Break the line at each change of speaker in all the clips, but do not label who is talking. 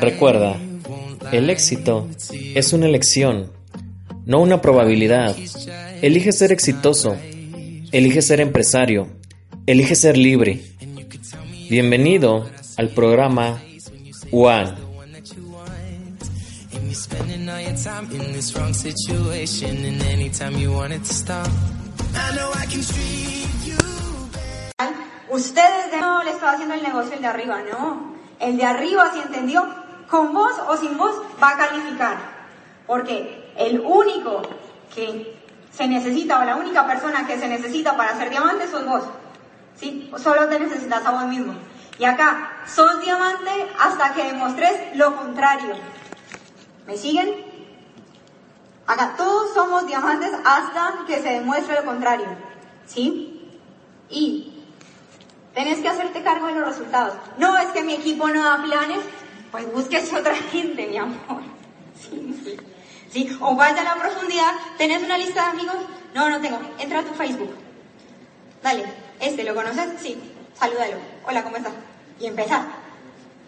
Recuerda, el éxito es una elección, no una probabilidad. Elige ser exitoso, elige ser empresario, elige ser libre. Bienvenido al programa One.
Ustedes no le estaba haciendo el negocio el de arriba, no. El de arriba, si entendió, con vos o sin vos va a calificar. Porque el único que se necesita o la única persona que se necesita para ser diamante sos vos. ¿Sí? Solo te necesitas a vos mismo. Y acá, sos diamante hasta que demostres lo contrario. ¿Me siguen? Acá todos somos diamantes hasta que se demuestre lo contrario. ¿Sí? Y tenés que hacerte cargo de los resultados. No es que mi equipo no da planes, pues búsquese otra gente, mi amor. Sí, sí. ¿Sí? O vaya a la profundidad, ¿tenés una lista de amigos? No, no tengo. Entra a tu Facebook. Dale, este, ¿lo conoces? Sí, salúdalo. Hola, ¿cómo estás? Y empezar.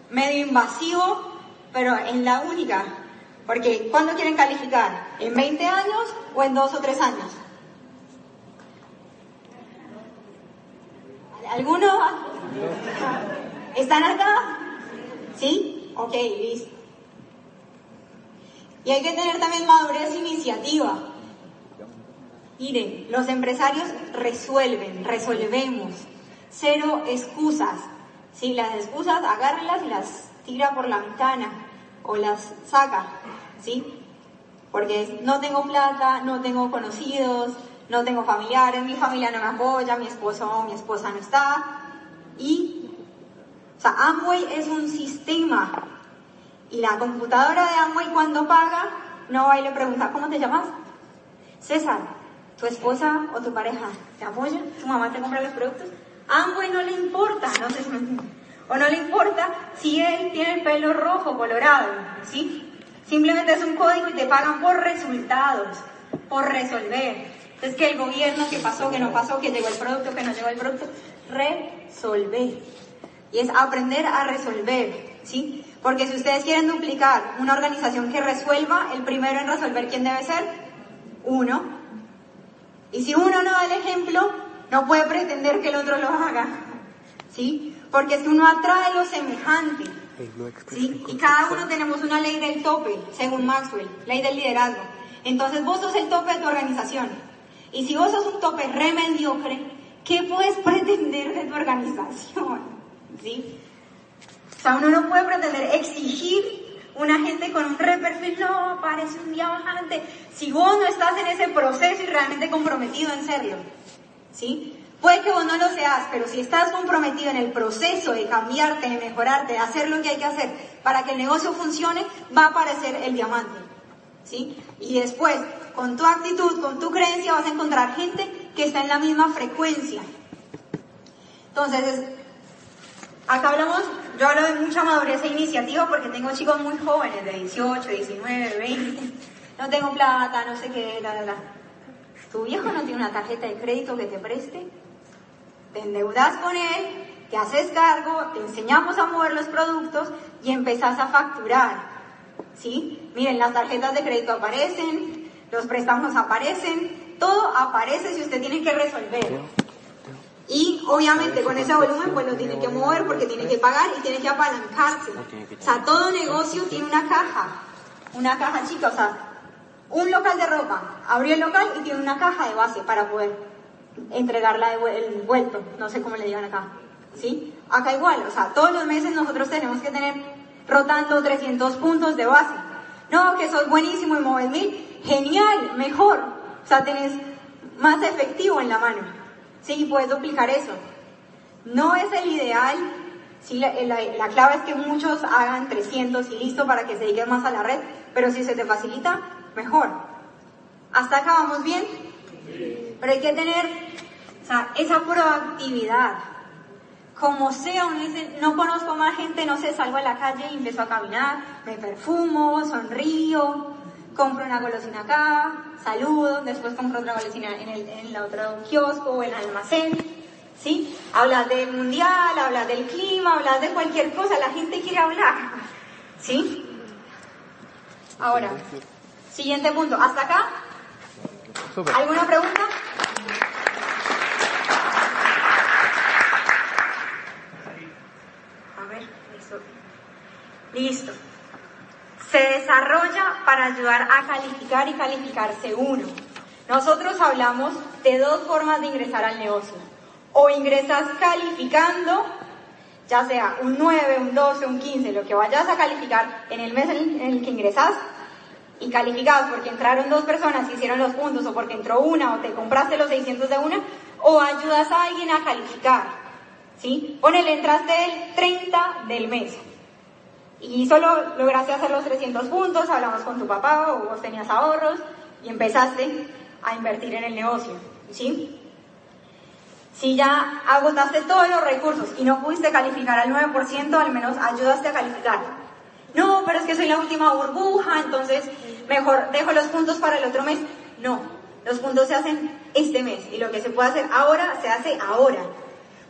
Medio invasivo, pero en la única. Porque, ¿cuándo quieren calificar? ¿En 20 años o en 2 o 3 años? ¿Alguno? ¿Están acá? ¿Sí? Ok, listo. Y hay que tener también madurez iniciativa. Miren, los empresarios resuelven, resolvemos. Cero excusas. Si las excusas, agárrelas y las tira por la ventana o las saca, ¿sí? Porque no tengo plata, no tengo conocidos, no tengo familiares, mi familia no me apoya, mi esposo o mi esposa no está. Y, o sea, Amway es un sistema y la computadora de Amway cuando paga, no va y le pregunta, ¿cómo te llamas? César, ¿tu esposa o tu pareja te apoya? ¿Tu mamá te compra los productos? Amway no le importa, no sé si O no le importa si él tiene el pelo rojo, colorado, ¿sí? Simplemente es un código y te pagan por resultados, por resolver. Es que el gobierno, que pasó, que no pasó, que llegó el producto, que no llegó el producto, resolver. Y es aprender a resolver, ¿sí? Porque si ustedes quieren duplicar una organización que resuelva, el primero en resolver, ¿quién debe ser? Uno. Y si uno no da el ejemplo, no puede pretender que el otro lo haga. ¿Sí? Porque es que uno atrae lo semejante. ¿Sí? Y cada uno tenemos una ley del tope, según Maxwell, ley del liderazgo. Entonces vos sos el tope de tu organización. Y si vos sos un tope re mediocre, ¿qué puedes pretender de tu organización? ¿Sí? O sea, uno no puede pretender exigir una gente con un re perfil, no, parece un diamante, si vos no estás en ese proceso y realmente comprometido en serlo. ¿Sí? Puede que vos no lo seas, pero si estás comprometido en el proceso de cambiarte, de mejorarte, de hacer lo que hay que hacer para que el negocio funcione, va a aparecer el diamante. ¿Sí? Y después, con tu actitud, con tu creencia, vas a encontrar gente que está en la misma frecuencia. Entonces, acá hablamos, yo hablo de mucha madurez e iniciativa porque tengo chicos muy jóvenes, de 18, 19, 20. No tengo plata, no sé qué, la, la, la. ¿Tu viejo no tiene una tarjeta de crédito que te preste? Te endeudas con él, te haces cargo, te enseñamos a mover los productos y empezás a facturar. ¿Sí? Miren, las tarjetas de crédito aparecen, los préstamos aparecen, todo aparece si usted tiene que resolver. Y obviamente con ese volumen pues lo tiene que mover porque tiene que pagar y tiene que apalancarse. O sea, todo negocio tiene una caja, una caja chica, o sea, un local de ropa, abrió el local y tiene una caja de base para poder entregarla el vuelto, no sé cómo le digan acá. ¿Sí? Acá igual, o sea, todos los meses nosotros tenemos que tener rotando 300 puntos de base. No, que sos buenísimo y mueves mil, genial, mejor. O sea, tenés más efectivo en la mano. Sí, puedes duplicar eso. No es el ideal, sí, la, la, la, clave es que muchos hagan 300 y listo para que se dediquen más a la red, pero si se te facilita, mejor. ¿Hasta acá vamos bien? Pero hay que tener o sea, esa proactividad. Como sea, uno dice, no conozco más gente, no sé, salgo a la calle y empiezo a caminar, me perfumo, sonrío, compro una golosina acá, saludo, después compro otra golosina en el, en el otro kiosco o en el almacén, ¿sí? Hablas del mundial, hablas del clima, hablas de cualquier cosa, la gente quiere hablar, ¿Sí? Ahora, siguiente punto. ¿Hasta acá? ¿Alguna pregunta? A ver, listo. Listo. Se desarrolla para ayudar a calificar y calificarse uno. Nosotros hablamos de dos formas de ingresar al negocio. O ingresas calificando, ya sea un 9, un 12, un 15, lo que vayas a calificar en el mes en el que ingresas, y calificados porque entraron dos personas y hicieron los puntos, o porque entró una, o te compraste los 600 de una, o ayudas a alguien a calificar. ¿Sí? Ponele, entraste el 30 del mes y solo lograste hacer los 300 puntos, hablamos con tu papá o vos tenías ahorros y empezaste a invertir en el negocio, ¿sí? Si ya agotaste todos los recursos y no pudiste calificar al 9%, al menos ayudaste a calificar. No, pero es que soy la última burbuja, entonces mejor dejo los puntos para el otro mes. No, los puntos se hacen este mes y lo que se puede hacer ahora se hace ahora.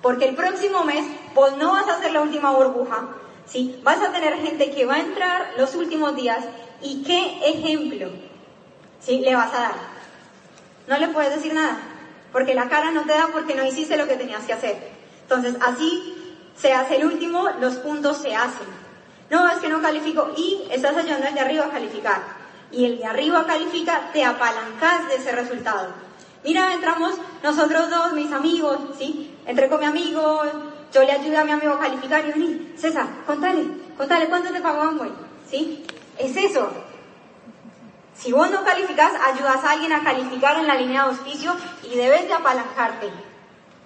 Porque el próximo mes vos no vas a ser la última burbuja, ¿sí? Vas a tener gente que va a entrar los últimos días y qué ejemplo, ¿sí? Le vas a dar. No le puedes decir nada, porque la cara no te da porque no hiciste lo que tenías que hacer. Entonces, así se hace el último, los puntos se hacen. No, es que no califico y estás ayudando al de arriba a calificar. Y el de arriba califica, te apalancas de ese resultado. Mira, entramos nosotros dos, mis amigos, ¿sí? Entré con mi amigo, yo le ayudé a mi amigo a calificar y vení, César, contale, contale, ¿cuánto te pagó Amway? ¿Sí? Es eso. Si vos no calificas, ayudas a alguien a calificar en la línea de auspicio y debes de apalancarte.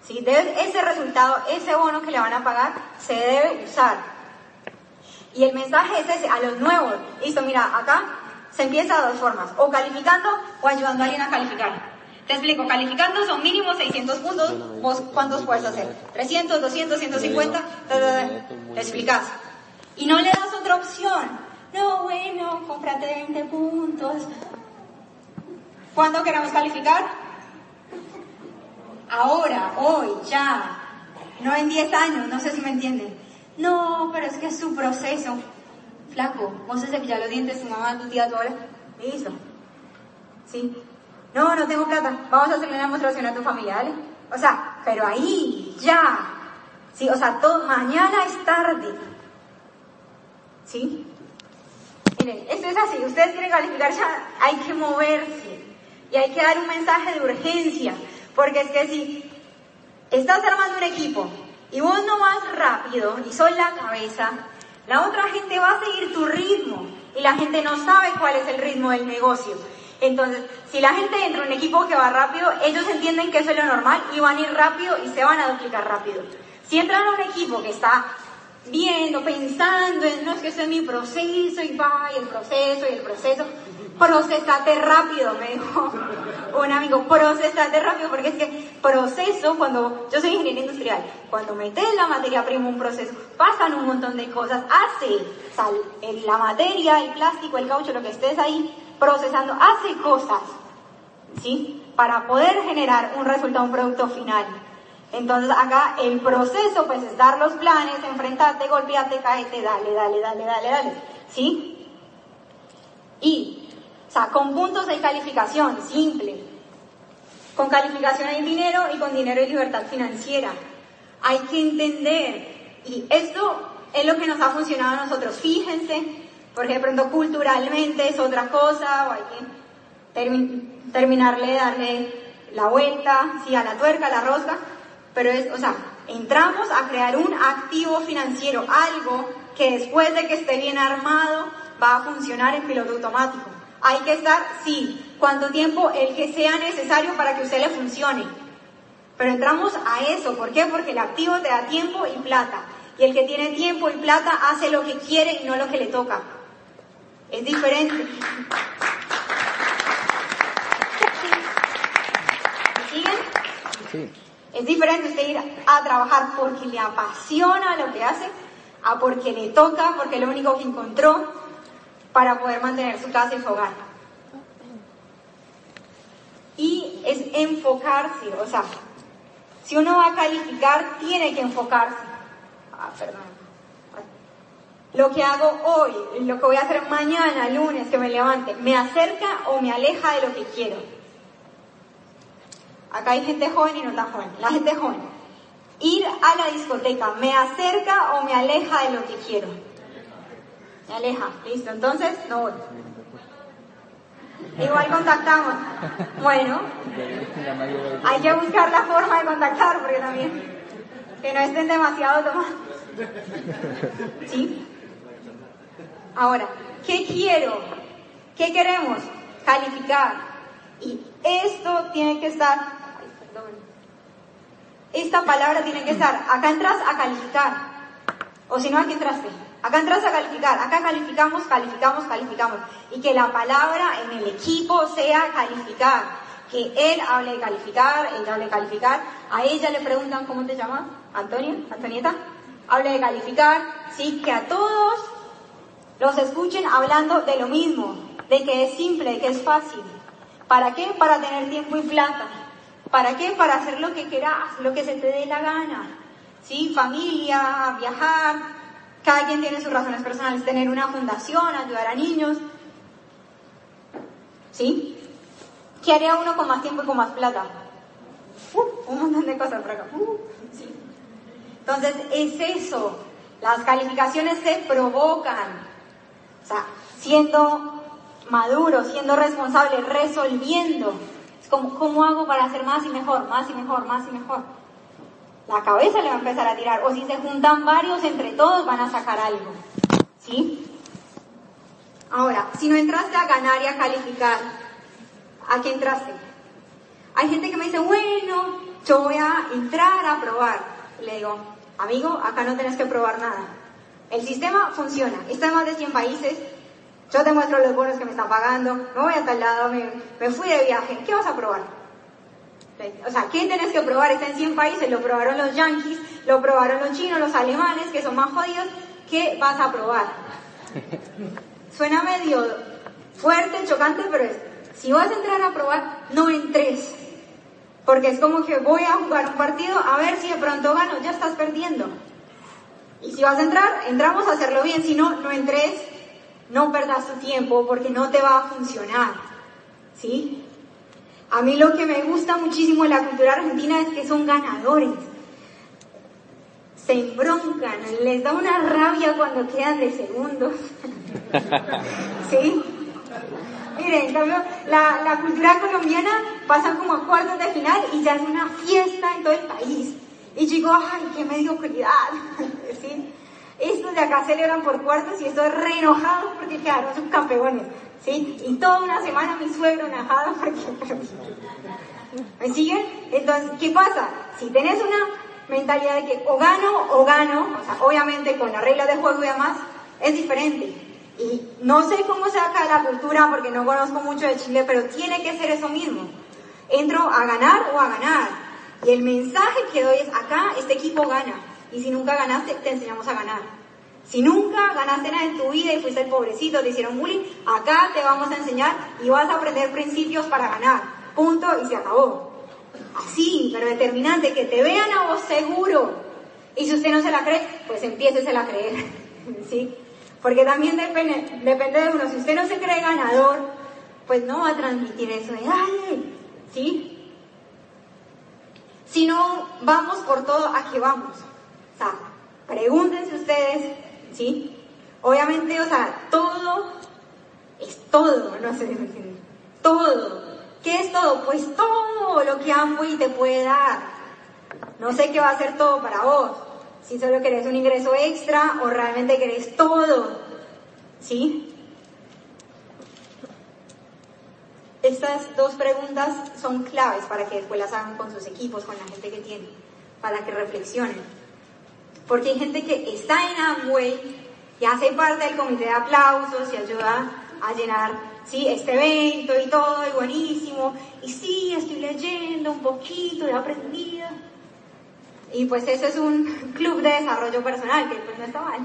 ¿Sí? Debes, ese resultado, ese bono que le van a pagar, se debe usar. Y el mensaje es ese, a los nuevos. Listo, mira, acá se empieza de dos formas, o calificando o ayudando a alguien a calificar. Te explico, calificando son mínimo 600 puntos, vos cuántos puedes hacer, 300, 200, 150, te explicas. Y no le das otra opción. No, bueno, cómprate 20 puntos. ¿Cuándo queremos calificar? Ahora, hoy, ya. No en 10 años, no sé si me entienden. No, pero es que es su proceso. Flaco, vos se cepillar los dientes, tu mamá, tu tía, tu abuela. Listo. ¿Sí? No, no tengo plata. Vamos a hacerle una demostración a tu familia, ¿vale? O sea, pero ahí, ya. Sí, o sea, todo, mañana es tarde. ¿Sí? Miren, esto es así. Ustedes quieren calificar ya, hay que moverse. Y hay que dar un mensaje de urgencia. Porque es que si estás armando un equipo y vos no vas rápido y sos la cabeza, la otra gente va a seguir tu ritmo. Y la gente no sabe cuál es el ritmo del negocio. Entonces, si la gente entra en un equipo que va rápido, ellos entienden que eso es lo normal y van a ir rápido y se van a duplicar rápido. Si entran a un equipo que está viendo, pensando en, no es que ese es mi proceso y va, y el proceso y el proceso, procesate rápido, me dijo un amigo, procesate rápido, porque es que proceso, cuando yo soy ingeniero industrial, cuando metes la materia prima un proceso, pasan un montón de cosas, hace sal, la materia, el plástico, el caucho, lo que estés ahí, procesando, hace cosas, ¿sí? Para poder generar un resultado, un producto final. Entonces acá el proceso pues es dar los planes, enfrentarte, golpearte, caete, dale, dale, dale, dale, dale, ¿sí? Y, o sea, con puntos hay calificación, simple. Con calificación hay dinero y con dinero hay libertad financiera. Hay que entender, y esto es lo que nos ha funcionado a nosotros. Fíjense porque de pronto culturalmente es otra cosa, o hay que terminarle, darle la vuelta, sí, a la tuerca, a la rosca, pero es, o sea, entramos a crear un activo financiero, algo que después de que esté bien armado va a funcionar en piloto automático. Hay que estar, sí, cuánto tiempo el que sea necesario para que usted le funcione. Pero entramos a eso, ¿por qué? Porque el activo te da tiempo y plata. Y el que tiene tiempo y plata hace lo que quiere y no lo que le toca. Es diferente. siguen? Sí. Es diferente usted ir a trabajar porque le apasiona lo que hace, a porque le toca, porque es lo único que encontró para poder mantener su casa y su hogar. Y es enfocarse, o sea, si uno va a calificar, tiene que enfocarse. Ah, perdón. Lo que hago hoy, lo que voy a hacer mañana, lunes, que me levante, me acerca o me aleja de lo que quiero. Acá hay gente joven y no tan joven. La gente joven. Ir a la discoteca, ¿me acerca o me aleja de lo que quiero? Me aleja, listo. Entonces, no voy. Igual contactamos. Bueno, hay que buscar la forma de contactar porque también que no estén demasiado tomados. ¿Sí? Ahora, ¿qué quiero? ¿Qué queremos? Calificar. Y esto tiene que estar, ay, perdón. esta palabra tiene que estar, acá entras a calificar. O si no, aquí entraste. Acá entras a calificar, acá calificamos, calificamos, calificamos. Y que la palabra en el equipo sea calificar. Que él hable de calificar, ella hable de calificar. A ella le preguntan, ¿cómo te llamas? Antonia, Antonieta. Hable de calificar, sí, que a todos los escuchen hablando de lo mismo, de que es simple, de que es fácil. ¿Para qué? Para tener tiempo y plata. ¿Para qué? Para hacer lo que quieras, lo que se te dé la gana. ¿Sí? Familia, viajar. Cada quien tiene sus razones personales. Tener una fundación, ayudar a niños. ¿Sí? ¿Qué haría uno con más tiempo y con más plata? Uh, un montón de cosas por acá. Uh. Entonces, es eso. Las calificaciones se provocan. O sea, siendo maduro, siendo responsable, resolviendo. Es como, ¿cómo hago para hacer más y mejor, más y mejor, más y mejor? La cabeza le va a empezar a tirar. O si se juntan varios, entre todos van a sacar algo. ¿Sí? Ahora, si no entraste a ganar y a calificar, ¿a qué entraste? Hay gente que me dice, bueno, yo voy a entrar a probar. Le digo, amigo, acá no tenés que probar nada. El sistema funciona, está en más de 100 países, yo te muestro los bonos que me están pagando, me voy a tal lado, me, fui de viaje, ¿qué vas a probar? O sea, ¿qué tenés que probar? Está en 100 países, lo probaron los yanquis, lo probaron los chinos, los alemanes, que son más jodidos, ¿qué vas a probar? Suena medio fuerte, chocante, pero es, si vas a entrar a probar, no entres. Porque es como que voy a jugar un partido a ver si de pronto gano, ya estás perdiendo. Y si vas a entrar, entramos a hacerlo bien, si no, no entres, no perdas tu tiempo porque no te va a funcionar. ¿Sí? A mí lo que me gusta muchísimo de la cultura argentina es que son ganadores. Se embroncan, les da una rabia cuando quedan de segundos. ¿Sí? Miren, en cambio, la, la cultura colombiana pasa como a cuartos de final y ya es una fiesta en todo el país. Y digo, ay, qué mediocridad. ¿Sí? Estos de acá celebran por cuartos y estoy re enojado porque quedaron subcampeones. ¿Sí? Y toda una semana mi suegro enojado porque... ¿Me siguen? Entonces, ¿qué pasa? Si tenés una mentalidad de que o gano o gano, sea, obviamente con la regla de juego y demás, es diferente. Y no sé cómo se acá la cultura porque no conozco mucho de Chile, pero tiene que ser eso mismo. Entro a ganar o a ganar. Y el mensaje que doy es, acá este equipo gana. Y si nunca ganaste, te enseñamos a ganar. Si nunca ganaste nada en tu vida y fuiste el pobrecito, te hicieron bullying, acá te vamos a enseñar y vas a aprender principios para ganar. Punto y se acabó. Así, pero determinante, que te vean a vos seguro. Y si usted no se la cree, pues empiece a creer. ¿Sí? Porque también depende, depende de uno. Si usted no se cree ganador, pues no va a transmitir eso de, ay, ¿sí? Si no vamos por todo, ¿a qué vamos? O sea, pregúntense ustedes, ¿sí? Obviamente, o sea, todo es todo, no sé, todo. ¿Qué es todo? Pues todo lo que y te puede dar. No sé qué va a ser todo para vos. Si solo querés un ingreso extra o realmente querés todo. ¿Sí? Estas dos preguntas son claves para que después las hagan con sus equipos, con la gente que tienen, para que reflexionen. Porque hay gente que está en Amway y hace parte del comité de aplausos y ayuda a llenar ¿sí? este evento y todo, y buenísimo. Y sí, estoy leyendo un poquito, he aprendido. Y pues eso es un club de desarrollo personal, que pues no está mal.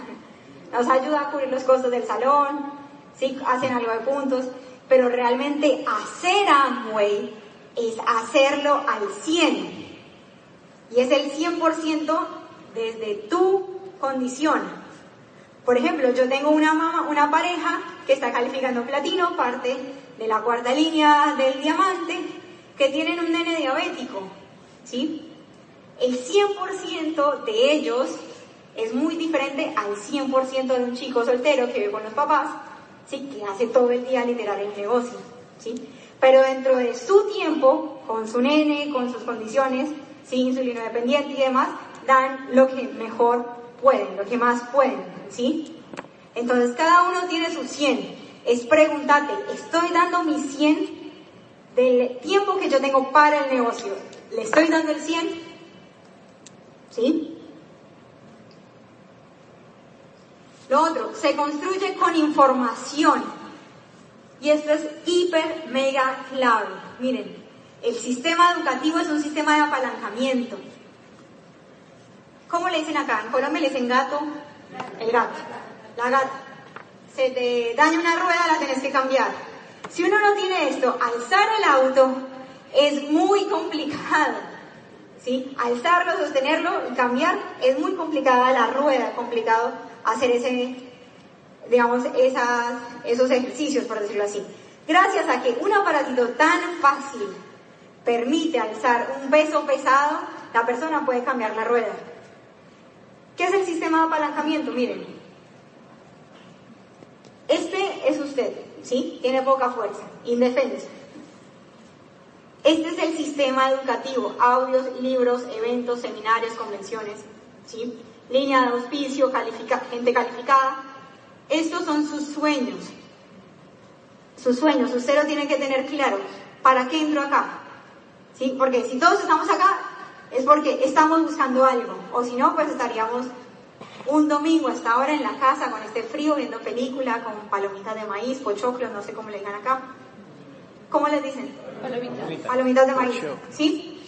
Nos ayuda a cubrir los costos del salón, ¿sí? hacen algo de puntos pero realmente hacer Amway es hacerlo al 100. Y es el 100% desde tu condición. Por ejemplo, yo tengo una mamá, una pareja que está calificando platino, parte de la cuarta línea del diamante, que tienen un nene diabético, ¿sí? El 100% de ellos es muy diferente al 100% de un chico soltero que vive con los papás, ¿sí? Que hace todo el día literal el negocio, ¿sí? Pero dentro de su tiempo, con su nene, con sus condiciones, ¿sí? insulino dependiente y demás, dan lo que mejor pueden, lo que más pueden, ¿sí? Entonces cada uno tiene su 100. Es pregúntate, ¿estoy dando mi 100 del tiempo que yo tengo para el negocio, ¿le estoy dando el 100? ¿Sí? Lo otro, se construye con información. Y esto es hiper, mega clave. Miren, el sistema educativo es un sistema de apalancamiento. ¿Cómo le dicen acá? En Colombia le dicen gato, el gato, la gata. Se te daña una rueda, la tenés que cambiar si uno no tiene esto, alzar el auto es muy complicado. ¿sí? Alzarlo, sostenerlo, cambiar, es muy complicada la rueda, complicado hacer ese, digamos, esas, esos ejercicios, por decirlo así. Gracias a que un aparatito tan fácil permite alzar un peso pesado, la persona puede cambiar la rueda. ¿Qué es el sistema de apalancamiento? Miren, este es usted. ¿sí? Tiene poca fuerza, indefensa. Este es el sistema educativo, audios, libros, eventos, seminarios, convenciones, ¿sí? Línea de auspicio, gente calificada. Estos son sus sueños. Sus sueños, su cero tiene que tener claro, ¿para qué entro acá? ¿Sí? Porque si todos estamos acá, es porque estamos buscando algo, o si no, pues estaríamos un domingo hasta ahora en la casa con este frío viendo película con palomitas de maíz, pochoclos, no sé cómo le digan acá. ¿Cómo les dicen? Palomitas. Palomitas de maíz. ¿Sí?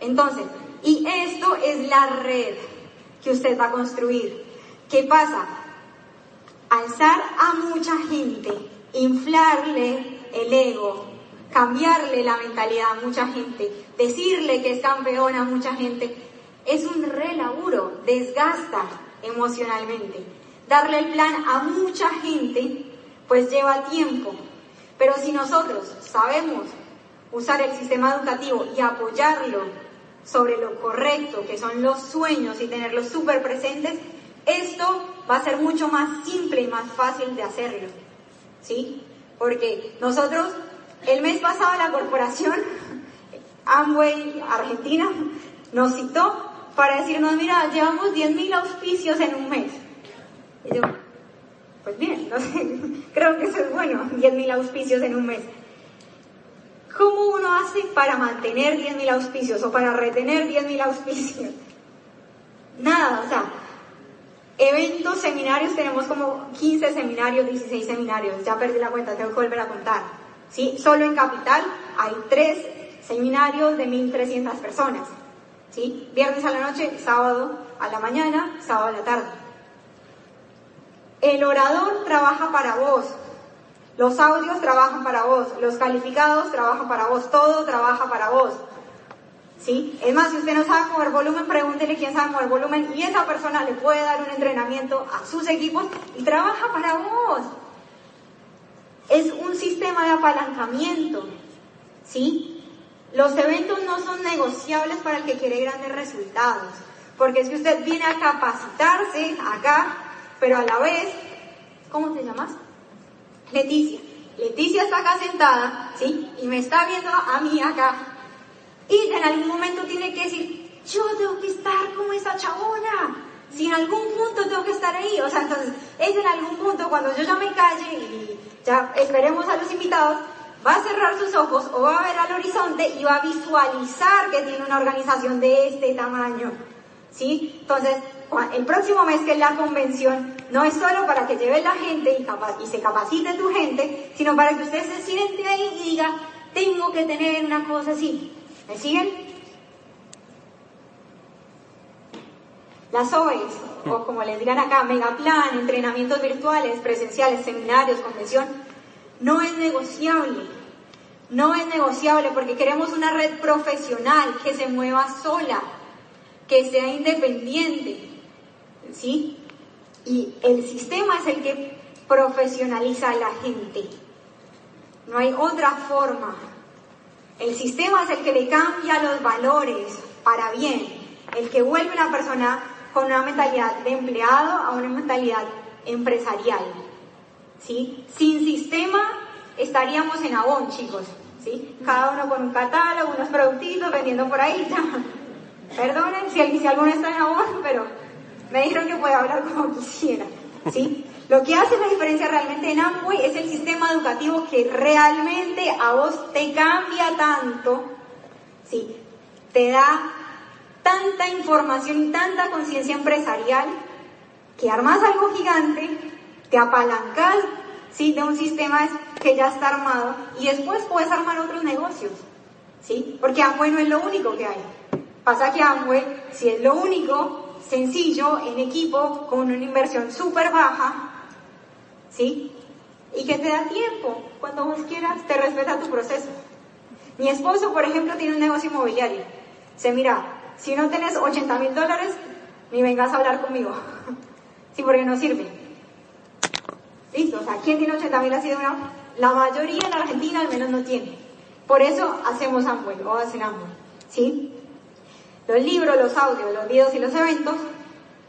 Entonces, y esto es la red que usted va a construir. ¿Qué pasa? Alzar a mucha gente, inflarle el ego, cambiarle la mentalidad a mucha gente, decirle que es campeón a mucha gente, es un re laburo, desgasta emocionalmente. Darle el plan a mucha gente, pues lleva tiempo. Pero si nosotros sabemos usar el sistema educativo y apoyarlo sobre lo correcto, que son los sueños y tenerlos súper presentes, esto va a ser mucho más simple y más fácil de hacerlo. ¿Sí? Porque nosotros, el mes pasado la corporación Amway Argentina nos citó para decirnos, mira, llevamos 10.000 auspicios en un mes. Y yo, pues bien, creo que eso es bueno, 10.000 auspicios en un mes. ¿Cómo uno hace para mantener 10.000 auspicios o para retener 10.000 auspicios? Nada, o sea, eventos, seminarios, tenemos como 15 seminarios, 16 seminarios, ya perdí la cuenta, tengo que volver a contar. ¿sí? Solo en Capital hay tres seminarios de 1.300 personas. ¿sí? Viernes a la noche, sábado a la mañana, sábado a la tarde. El orador trabaja para vos, los audios trabajan para vos, los calificados trabajan para vos, todo trabaja para vos. ¿Sí? Es más, si usted no sabe mover volumen, pregúntele quién sabe mover volumen y esa persona le puede dar un entrenamiento a sus equipos y trabaja para vos. Es un sistema de apalancamiento. ¿Sí? Los eventos no son negociables para el que quiere grandes resultados, porque es que usted viene a capacitarse acá, pero a la vez, ¿cómo te llamas? Leticia. Leticia está acá sentada, ¿sí? Y me está viendo a mí acá. Y en algún momento tiene que decir, yo tengo que estar como esa chabona. Si en algún punto tengo que estar ahí, o sea, entonces, es en algún punto cuando yo ya me calle y ya esperemos a los invitados, va a cerrar sus ojos o va a ver al horizonte y va a visualizar que tiene una organización de este tamaño. ¿Sí? Entonces, el próximo mes que es la convención, no es solo para que lleve la gente y, se capacite tu gente, sino para que usted se siente ahí y diga, tengo que tener una cosa así. ¿Me siguen? Las OEs, o como les digan acá, megaplan, entrenamientos virtuales, presenciales, seminarios, convención, no es negociable. No es negociable porque queremos una red profesional que se mueva sola, que sea independiente. ¿Sí? Y el sistema es el que profesionaliza a la gente. No hay otra forma. El sistema es el que le cambia los valores para bien, el que vuelve a una persona con una mentalidad de empleado a una mentalidad empresarial. ¿sí? Sin sistema estaríamos en abón, chicos. ¿sí? Cada uno con un catálogo, unos productitos vendiendo por ahí. Perdonen si, alguno está en abón, pero me dijeron que puede hablar como quisiera. ¿sí? Lo que hace la diferencia realmente en Amway es el sistema educativo que realmente a vos te cambia tanto, ¿sí? te da tanta información y tanta conciencia empresarial que armas algo gigante, te apalancas ¿sí? de un sistema que ya está armado y después puedes armar otros negocios. ¿sí? Porque Amway no es lo único que hay. Pasa que Amway, si es lo único, sencillo, en equipo, con una inversión súper baja, ¿sí? Y que te da tiempo, cuando vos quieras, te respeta tu proceso. Mi esposo, por ejemplo, tiene un negocio inmobiliario. Se mira, si no tenés 80 mil dólares, ni vengas a hablar conmigo. sí, porque no sirve. Listo, o sea, ¿quién tiene 80 mil así de? La mayoría en Argentina al menos no tiene. Por eso hacemos Amway o hacen Amway. ¿Sí? Los libros, los audios, los videos y los eventos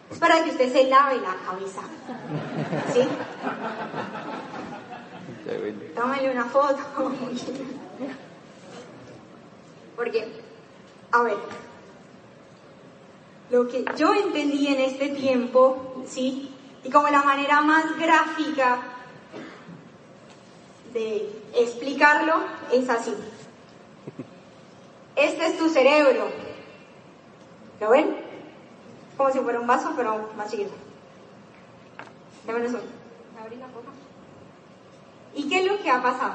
es para que usted se lave la cabeza. ¿Sí? Tómale una foto. Porque, a ver, lo que yo entendí en este tiempo, ¿sí? Y como la manera más gráfica de explicarlo es así. Este es tu cerebro. ¿Lo ven? Como si fuera un vaso, pero más chiquito. Déjame eso. ¿Me abrís la copa? ¿Y qué es lo que ha pasado?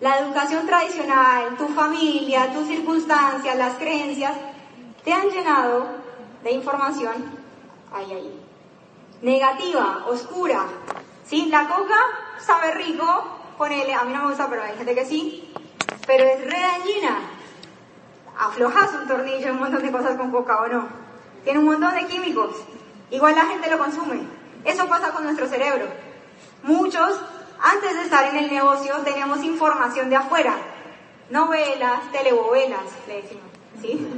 La educación tradicional, tu familia, tus circunstancias, las creencias, te han llenado de información, ahí, ahí, negativa, oscura. ¿Sí? La coca sabe rico, ponele, a mí no me gusta, pero hay gente que sí, pero es re dañina. Aflojas un tornillo, un montón de cosas con coca o no. Tiene un montón de químicos. Igual la gente lo consume. Eso pasa con nuestro cerebro. Muchos, antes de estar en el negocio, teníamos información de afuera. Novelas, telebovelas, le decimos. ¿Sí?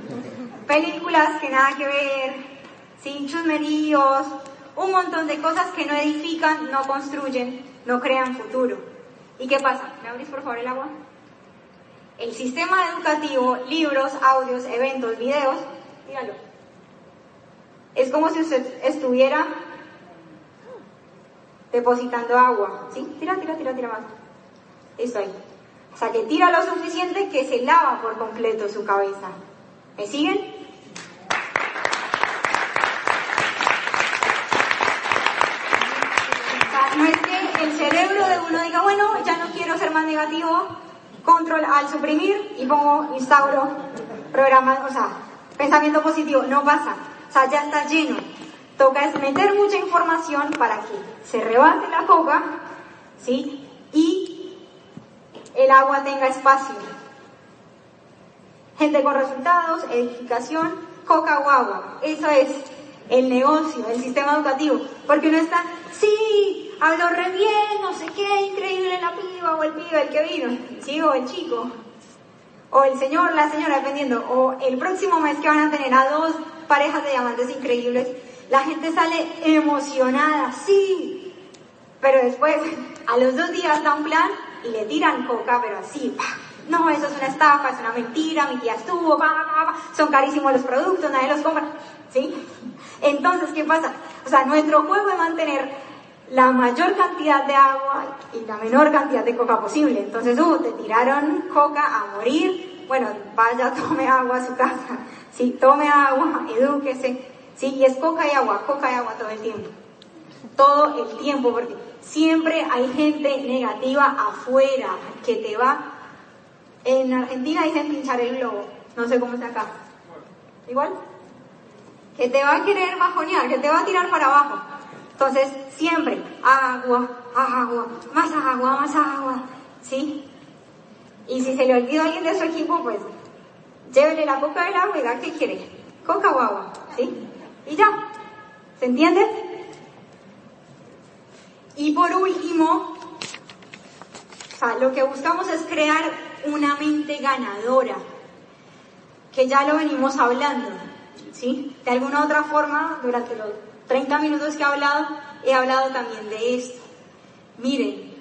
películas que nada que ver, sin chusmeríos, un montón de cosas que no edifican, no construyen, no crean futuro. ¿Y qué pasa? ¿Me abrís por favor el agua? El sistema educativo, libros, audios, eventos, videos, dígalo. Es como si usted estuviera depositando agua. ¿Sí? Tira, tira, tira, tira más. Eso ahí. O sea, que tira lo suficiente que se lava por completo su cabeza. ¿Me siguen? no es que el cerebro de uno diga, bueno, ya no quiero ser más negativo, control al suprimir y pongo, instauro programas, o sea, pensamiento positivo, no pasa, o sea, ya está lleno. Toca es meter mucha información para que se rebate la coca, ¿sí? Y el agua tenga espacio. Gente con resultados, edificación, coca o agua. Eso es el negocio, el sistema educativo. Porque no está, sí, habló re bien, no sé qué, increíble la piba o el pibe, el que vino, ¿sí? O el chico, o el señor, la señora, dependiendo, o el próximo mes que van a tener a dos parejas de diamantes increíbles, la gente sale emocionada, sí, pero después, a los dos días da un plan y le tiran coca, pero así, no, eso es una estafa, es una mentira, mi tía estuvo, son carísimos los productos, nadie los compra, ¿sí? Entonces, ¿qué pasa? O sea, nuestro juego es mantener la mayor cantidad de agua y la menor cantidad de coca posible. Entonces, uh, te tiraron coca a morir. Bueno, vaya, tome agua a su casa. Sí, tome agua, edúquese. Sí, y es coca y agua, coca y agua todo el tiempo. Todo el tiempo, porque siempre hay gente negativa afuera que te va. En Argentina dicen pinchar el globo. No sé cómo está acá. ¿Igual? Que te va a querer bajonear, que te va a tirar para abajo. Entonces, siempre, agua, agua, más agua, más agua, ¿sí? Y si se le olvida a alguien de su equipo, pues llévele la coca del agua y da qué quiere, coca o agua, ¿sí? Y ya. ¿Se entiende? Y por último, lo que buscamos es crear una mente ganadora, que ya lo venimos hablando, ¿sí? De alguna otra forma, durante los 30 minutos que he hablado, he hablado también de esto. Miren,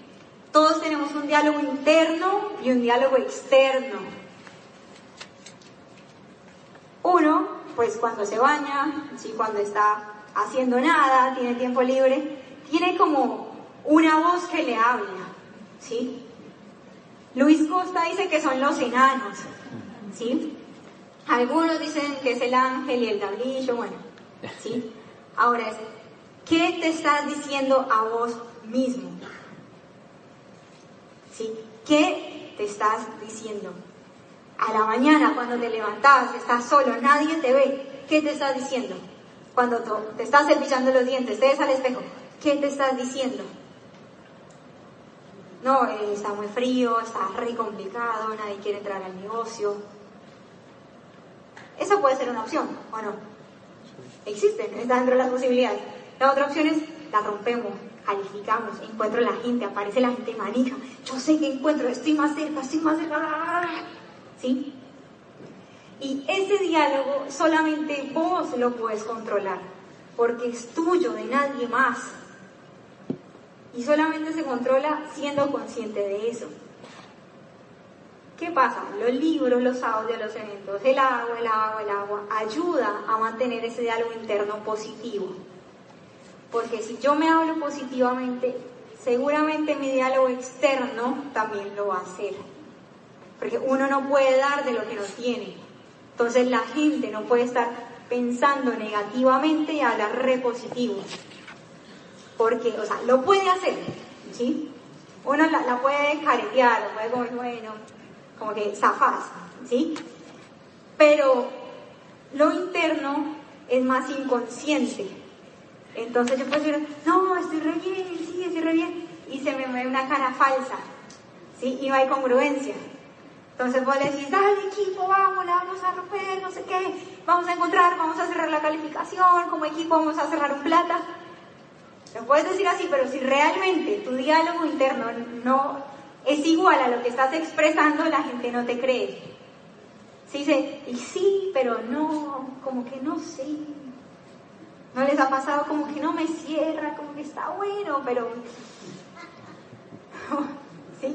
todos tenemos un diálogo interno y un diálogo externo. Uno, pues cuando se baña, ¿sí? cuando está haciendo nada, tiene tiempo libre, tiene como una voz que le habla, ¿sí? Luis Costa dice que son los enanos, ¿sí? Algunos dicen que es el ángel y el diablillo, bueno, ¿sí? Ahora es, ¿qué te estás diciendo a vos mismo? ¿Sí? ¿Qué te estás diciendo? A la mañana, cuando te levantás, estás solo, nadie te ve, ¿qué te estás diciendo? Cuando te estás cepillando los dientes, te ves al espejo, ¿qué te estás diciendo? No, eh, está muy frío, está re complicado, nadie quiere entrar al negocio. Eso puede ser una opción, ¿o no? Existen, está dentro de las posibilidades. La otra opción es, la rompemos, calificamos, encuentro la gente, aparece la gente manija, yo sé que encuentro, estoy más cerca, estoy más cerca, ¿sí? Y ese diálogo solamente vos lo puedes controlar, porque es tuyo, de nadie más. Y solamente se controla siendo consciente de eso. ¿Qué pasa? Los libros, los audios, los eventos, el agua, el agua, el agua, ayuda a mantener ese diálogo interno positivo. Porque si yo me hablo positivamente, seguramente mi diálogo externo también lo va a hacer. Porque uno no puede dar de lo que no tiene. Entonces la gente no puede estar pensando negativamente y hablar repositivo porque, o sea, lo puede hacer, ¿sí? Uno la, puede caretear, lo puede como, bueno, como que zafás, ¿sí? Pero lo interno es más inconsciente. Entonces yo puedo decir, no, estoy re bien, sí, estoy re bien, y se me mueve una cara falsa, ¿sí? Y no hay congruencia. Entonces vos le decís, dale equipo, vamos, la vamos a romper, no sé qué, vamos a encontrar, vamos a cerrar la calificación, como equipo vamos a cerrar un plata. Lo puedes decir así, pero si realmente tu diálogo interno no es igual a lo que estás expresando, la gente no te cree. Se dice, y sí, pero no, como que no sé. ¿No les ha pasado como que no me cierra, como que está bueno, pero... ¿Sí?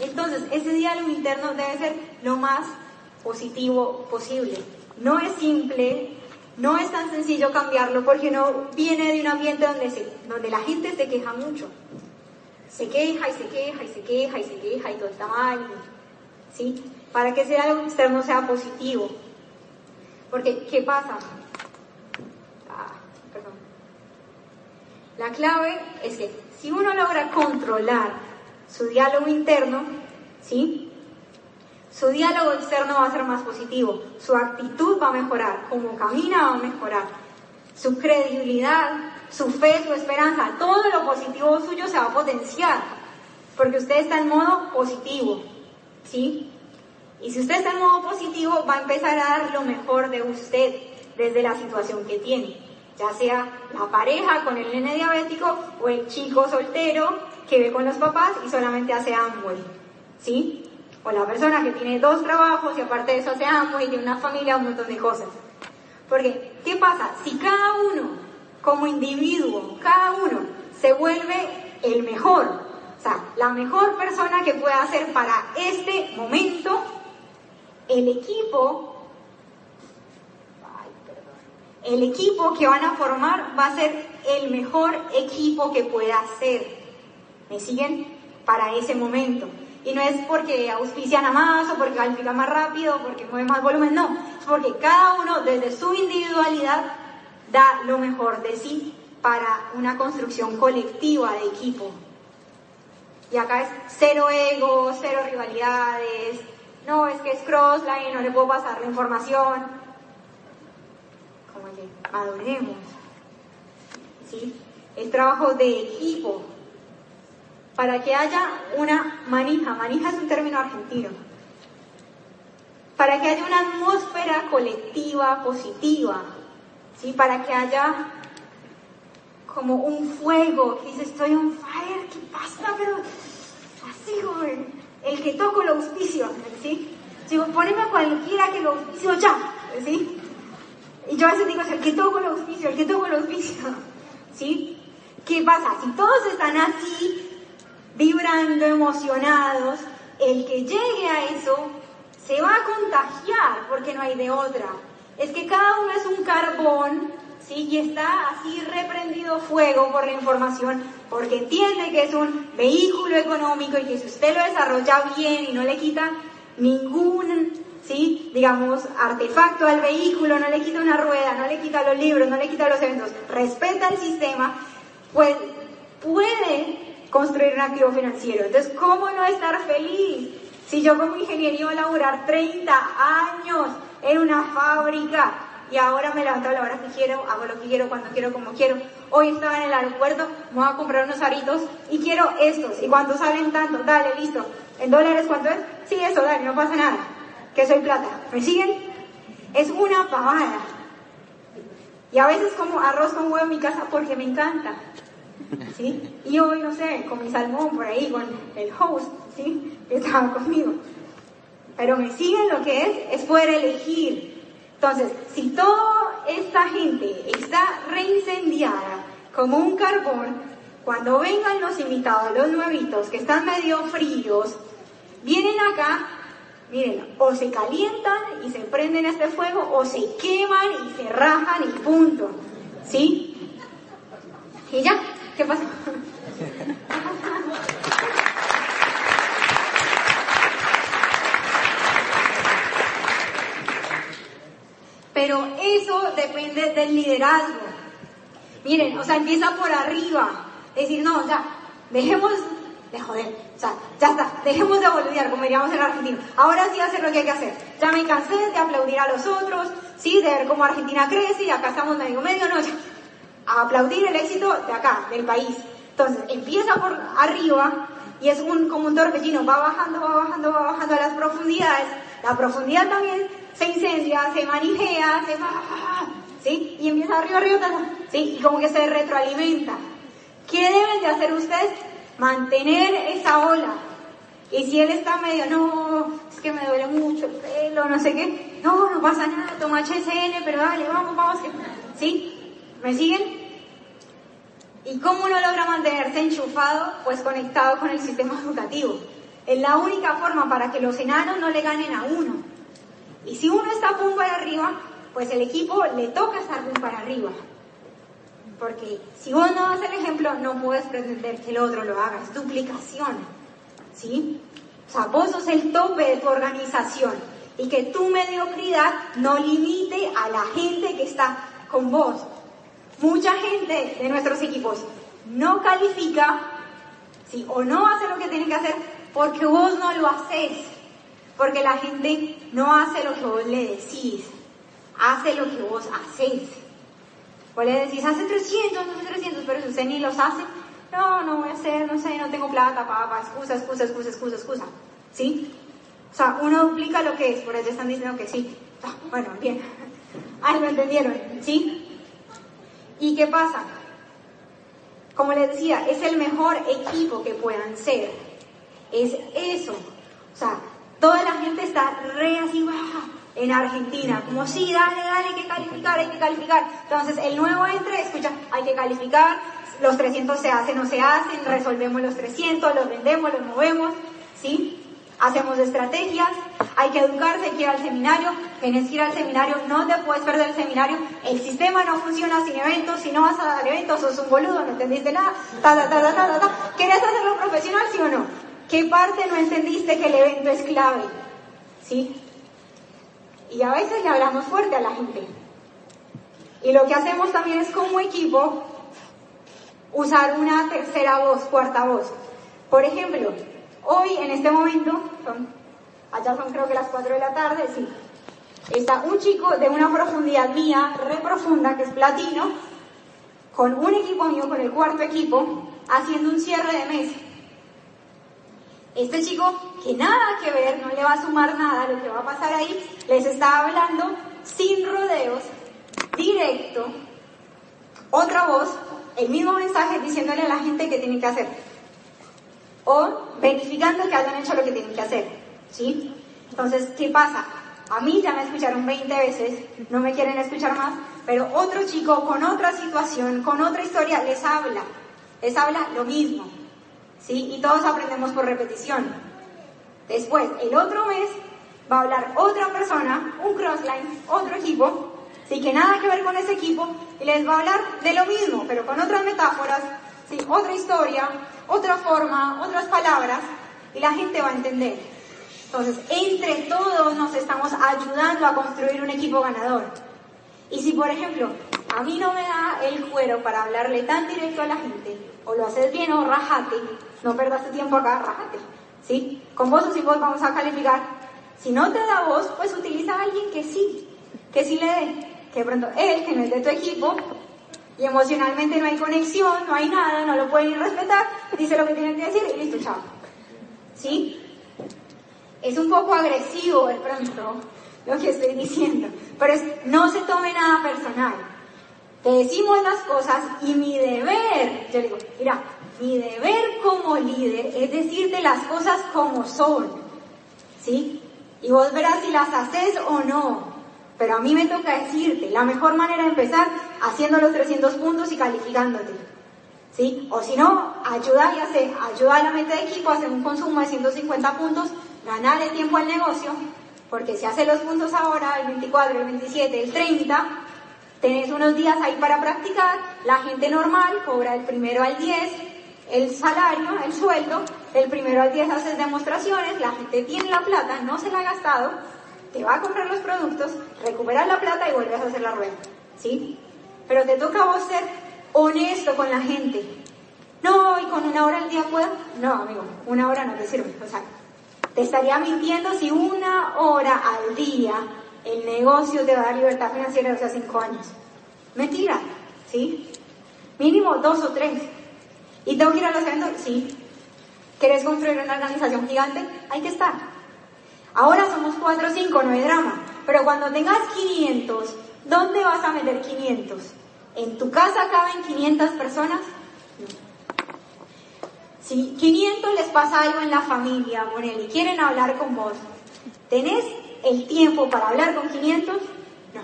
Entonces, ese diálogo interno debe ser lo más positivo posible. No es simple, no es tan sencillo cambiarlo porque no viene de un ambiente donde, donde la gente se queja mucho. Se queja y se queja y se queja y se queja y todo está mal. ¿Sí? Para que ese algo externo sea positivo. Porque, ¿qué pasa? Ah, perdón. La clave es que si uno logra controlar su diálogo interno, ¿sí? Su diálogo externo va a ser más positivo, su actitud va a mejorar, como camina va a mejorar, su credibilidad, su fe, su esperanza, todo lo positivo suyo se va a potenciar, porque usted está en modo positivo, ¿sí? Y si usted está en modo positivo, va a empezar a dar lo mejor de usted desde la situación que tiene, ya sea la pareja con el nene diabético o el chico soltero que ve con los papás y solamente hace Amway, ¿sí? o la persona que tiene dos trabajos y aparte de eso hace amo y tiene una familia, un montón de cosas. Porque, ¿qué pasa? Si cada uno, como individuo, cada uno se vuelve el mejor, o sea, la mejor persona que pueda hacer para este momento, el equipo, el equipo que van a formar va a ser el mejor equipo que pueda ser. ¿Me siguen? Para ese momento. Y no es porque auspician a más o porque califica más rápido o porque mueve más volumen, no. Es porque cada uno desde su individualidad da lo mejor de sí para una construcción colectiva de equipo. Y acá es cero ego, cero rivalidades. No, es que es crossline, no le puedo pasar la información. Como que maduremos. ¿Sí? Es trabajo de equipo para que haya una manija, manija es un término argentino, para que haya una atmósfera colectiva positiva, ¿sí? para que haya como un fuego, que dice, estoy on fire, ¿qué pasa? Pero así, joven, el que toco el auspicio, ¿sí? Digo, poneme a cualquiera que lo auspicio ya, ¿sí? Y yo a veces digo, el que toco el auspicio, el que toco el auspicio, ¿sí? ¿Qué pasa? Si todos están así, vibrando, emocionados, el que llegue a eso se va a contagiar porque no hay de otra. Es que cada uno es un carbón, ¿sí? Y está así reprendido fuego por la información porque entiende que es un vehículo económico y que si usted lo desarrolla bien y no le quita ningún, ¿sí? digamos, artefacto al vehículo, no le quita una rueda, no le quita los libros, no le quita los eventos, respeta el sistema, pues puede construir un activo financiero. Entonces, ¿cómo no estar feliz? Si yo como ingeniero iba a laburar 30 años en una fábrica y ahora me levanto a la hora que quiero, hago lo que quiero, cuando quiero, como quiero. Hoy estaba en el aeropuerto, voy a comprar unos aritos y quiero estos. ¿Y cuánto salen tanto? Dale, listo. ¿En dólares cuánto es? Sí, eso, dale, no pasa nada. Que soy plata. ¿Me siguen? Es una pavada. Y a veces como arroz con huevo en mi casa porque me encanta. ¿Sí? Y hoy, no sé, con mi salmón por ahí, con el host, ¿sí? Que estaba conmigo. Pero me siguen lo que es, es poder elegir. Entonces, si toda esta gente está reincendiada como un carbón, cuando vengan los invitados, los nuevitos, que están medio fríos, vienen acá, miren, o se calientan y se prenden este fuego, o se queman y se rajan y punto. ¿Sí? Y ya, ¿qué pasa? Pero eso depende del liderazgo. Miren, o sea, empieza por arriba. Decir, no, ya, dejemos de joder. O sea, ya está, dejemos de boludear, como diríamos en Argentina. Ahora sí hacer lo que hay que hacer. Ya me cansé de aplaudir a los otros, sí, de ver cómo Argentina crece y acá estamos medio medio, no, ya. A aplaudir el éxito de acá, del país. Entonces, empieza por arriba y es un, como un torbellino, va bajando, va bajando, va bajando a las profundidades. La profundidad también se incendia, se manijea, se va, ¿sí? Y empieza arriba, arriba, ¿sí? Y como que se retroalimenta. ¿Qué deben de hacer ustedes? Mantener esa ola. Y si él está medio, no, es que me duele mucho el pelo, no sé qué, no, no pasa nada, toma HSN, pero dale, vamos, vamos, ¿sí? ¿Me siguen? ¿Y cómo uno logra mantenerse enchufado? Pues conectado con el sistema educativo. Es la única forma para que los enanos no le ganen a uno. Y si uno está pum para arriba, pues el equipo le toca estar pum para arriba. Porque si vos no das el ejemplo, no puedes pretender que el otro lo haga. Es duplicación. ¿Sí? O sea, vos sos el tope de tu organización. Y que tu mediocridad no limite a la gente que está con vos. Mucha gente de nuestros equipos no califica, ¿sí? O no hace lo que tiene que hacer porque vos no lo haces. Porque la gente no hace lo que vos le decís, hace lo que vos haces. Vos le decís, hace 300, hace 300, pero si usted ni los hace, no, no voy a hacer, no sé, no tengo plata, papá, excusa, excusa, excusa, excusa, excusa. ¿Sí? O sea, uno duplica lo que es, por eso están diciendo que sí. Ah, bueno, bien. Ahí lo entendieron, ¿sí? ¿Y qué pasa? Como les decía, es el mejor equipo que puedan ser. Es eso. O sea, toda la gente está re así, en Argentina, como sí, dale, dale, hay que calificar, hay que calificar. Entonces, el nuevo entra, escucha, hay que calificar, los 300 se hacen o se hacen, resolvemos los 300, los vendemos, los movemos, ¿sí? Hacemos estrategias, hay que educarse, hay que ir al seminario, tienes que ir al seminario, no te puedes perder el seminario, el sistema no funciona sin eventos, si no vas a dar eventos sos un boludo, no entendiste nada, ta, ta, ta, ta, ta, ta. ¿Querés hacerlo profesional, sí o no? ¿Qué parte no entendiste que el evento es clave? ¿Sí? Y a veces le hablamos fuerte a la gente. Y lo que hacemos también es como equipo usar una tercera voz, cuarta voz. Por ejemplo, hoy en este momento, allá son creo que las 4 de la tarde, sí, está un chico de una profundidad mía, re profunda, que es platino, con un equipo mío, con el cuarto equipo, haciendo un cierre de mes. Este chico, que nada que ver, no le va a sumar nada lo que va a pasar ahí, les está hablando sin rodeos, directo, otra voz, el mismo mensaje diciéndole a la gente qué tienen que hacer. O verificando que hayan hecho lo que tienen que hacer. ¿Sí? Entonces, ¿qué pasa? A mí ya me escucharon 20 veces, no me quieren escuchar más, pero otro chico con otra situación, con otra historia, les habla. Les habla lo mismo. ¿Sí? Y todos aprendemos por repetición. Después, el otro mes, va a hablar otra persona, un crossline, otro equipo, sí que nada que ver con ese equipo, y les va a hablar de lo mismo, pero con otras metáforas, ¿sí? otra historia, otra forma, otras palabras, y la gente va a entender. Entonces, entre todos nos estamos ayudando a construir un equipo ganador. Y si, por ejemplo, a mí no me da el cuero para hablarle tan directo a la gente, o lo haces bien o rajate, no perdas tu tiempo acá, rajate. ¿Sí? Con vos o sin vos vamos a calificar si no te da voz, pues utiliza a alguien que sí, que sí le dé. Que de pronto él, que no es de tu equipo, y emocionalmente no hay conexión, no hay nada, no lo pueden respetar, dice lo que tienen que decir y listo, chao. ¿Sí? Es un poco agresivo de pronto lo que estoy diciendo, pero no se tome nada personal. Te decimos las cosas y mi deber, yo digo, mira, mi deber como líder es decirte las cosas como son. ¿Sí? Y vos verás si las haces o no. Pero a mí me toca decirte, la mejor manera de empezar haciendo los 300 puntos y calificándote. ¿Sí? O si no, ayuda y hace, ayuda a la mente de equipo a hacer un consumo de 150 puntos, ganarle tiempo al negocio, porque si hace los puntos ahora, el 24, el 27, el 30, tenés unos días ahí para practicar, la gente normal cobra el primero al 10, el salario, el sueldo, el primero al 10 haces demostraciones, la gente tiene la plata, no se la ha gastado, te va a comprar los productos, recuperas la plata y vuelves a hacer la rueda, ¿sí? Pero te toca a vos ser honesto con la gente. No, y con una hora al día puedo. No, amigo, una hora no te sirve. O sea, te estaría mintiendo si una hora al día el negocio te va a dar libertad financiera de hace cinco años. Mentira, ¿sí? Mínimo dos o tres. ¿Y tengo que ir a los eventos? Sí. ¿Quieres construir una organización gigante? Hay que estar. Ahora somos 4 o 5, no hay drama. Pero cuando tengas 500, ¿dónde vas a meter 500? ¿En tu casa caben 500 personas? Si 500 les pasa algo en la familia, Morel, y quieren hablar con vos, ¿tenés el tiempo para hablar con 500? No.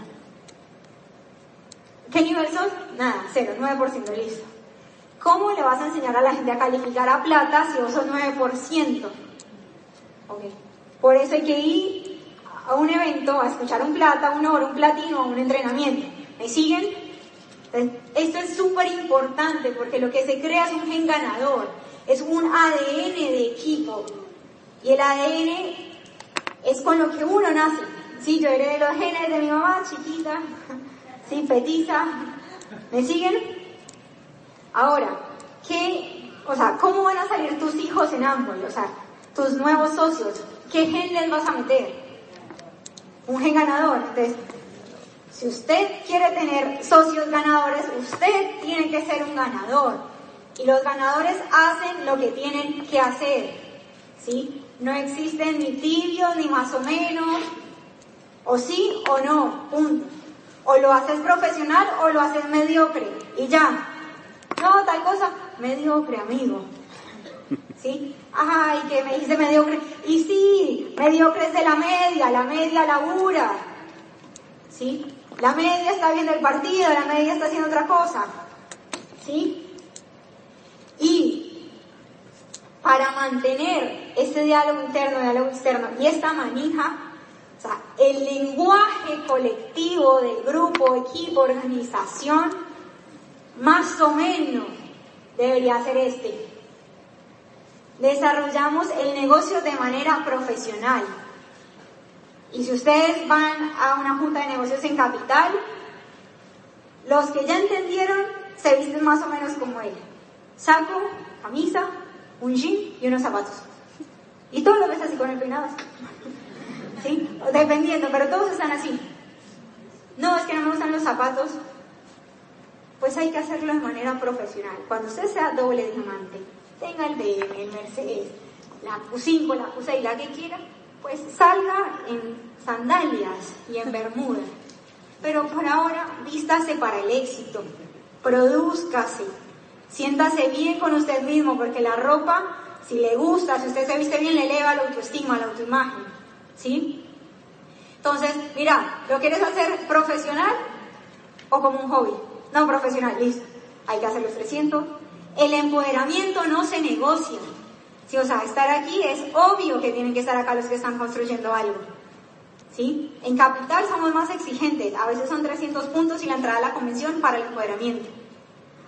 ¿Qué nivel sos? Nada, cero, 9%, listo. ¿Cómo le vas a enseñar a la gente a calificar a plata si vos sos 9%? Okay. Por eso hay que ir a un evento a escuchar un plata, un oro, un platino, un entrenamiento. ¿Me siguen? esto es súper importante porque lo que se crea es un gen ganador, es un ADN de equipo. Y el ADN es con lo que uno nace. Sí, yo heredé los genes de mi mamá, chiquita, sí, petiza. ¿Me siguen? Ahora, ¿qué, o sea, cómo van a salir tus hijos en Amway? O sea, tus nuevos socios, ¿qué gen les vas a meter? Un gen ganador. Entonces, si usted quiere tener socios ganadores, usted tiene que ser un ganador. Y los ganadores hacen lo que tienen que hacer. ¿Sí? No existen ni tibios, ni más o menos. O sí o no, punto. O lo haces profesional o lo haces mediocre. Y ya, no, tal cosa, mediocre, amigo. ¿Sí? Ay, que me dice mediocre. Y sí, mediocre es de la media, la media labura. ¿Sí? La media está viendo el partido, la media está haciendo otra cosa. ¿Sí? Y para mantener este diálogo interno, diálogo externo y esta manija, o sea, el lenguaje colectivo del grupo, equipo, organización, más o menos debería ser este. Desarrollamos el negocio de manera profesional. Y si ustedes van a una junta de negocios en capital, los que ya entendieron se visten más o menos como él. Saco, camisa, un jean y unos zapatos. Y todos lo ves así con el peinado. ¿Sí? Dependiendo, pero todos están así. No, es que no me gustan los zapatos pues hay que hacerlo de manera profesional. Cuando usted sea doble diamante, tenga el BM, el Mercedes, la Q5, la Q6, la que quiera, pues salga en sandalias y en bermuda. Pero por ahora, vístase para el éxito. Produzcase. Siéntase bien con usted mismo, porque la ropa, si le gusta, si usted se viste bien, le eleva la autoestima, la autoimagen. ¿Sí? Entonces, mira, ¿lo quieres hacer profesional o como un hobby? No, profesional, listo. Hay que hacer los 300. El empoderamiento no se negocia. Sí, o sea, estar aquí es obvio que tienen que estar acá los que están construyendo algo. ¿Sí? En capital somos más exigentes. A veces son 300 puntos y la entrada a la convención para el empoderamiento.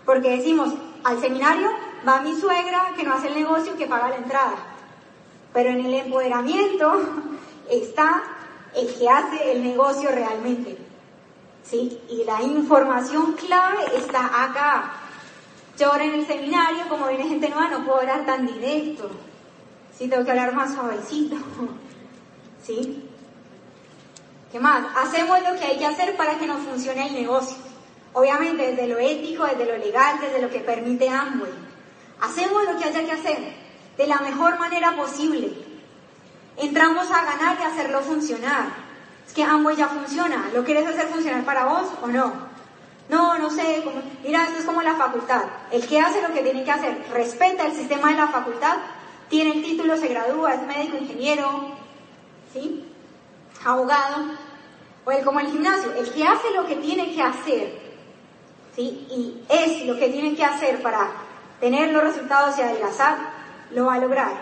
Porque decimos, al seminario va mi suegra que no hace el negocio que paga la entrada. Pero en el empoderamiento está el que hace el negocio realmente. ¿Sí? Y la información clave está acá. Yo ahora en el seminario, como viene gente nueva, no puedo hablar tan directo. Sí, tengo que hablar más suavecito. ¿Sí? ¿Qué más? Hacemos lo que hay que hacer para que nos funcione el negocio. Obviamente desde lo ético, desde lo legal, desde lo que permite Amway. Hacemos lo que haya que hacer de la mejor manera posible. Entramos a ganar y hacerlo funcionar. Que Amway ya funciona. ¿Lo quieres hacer funcionar para vos o no? No, no sé. mira, esto es como la facultad. El que hace lo que tiene que hacer, respeta el sistema de la facultad, tiene el título, se gradúa, es médico, ingeniero, ¿sí? Abogado. O el como el gimnasio, el que hace lo que tiene que hacer ¿sí? y es lo que tienen que hacer para tener los resultados y adelgazar, lo va a lograr.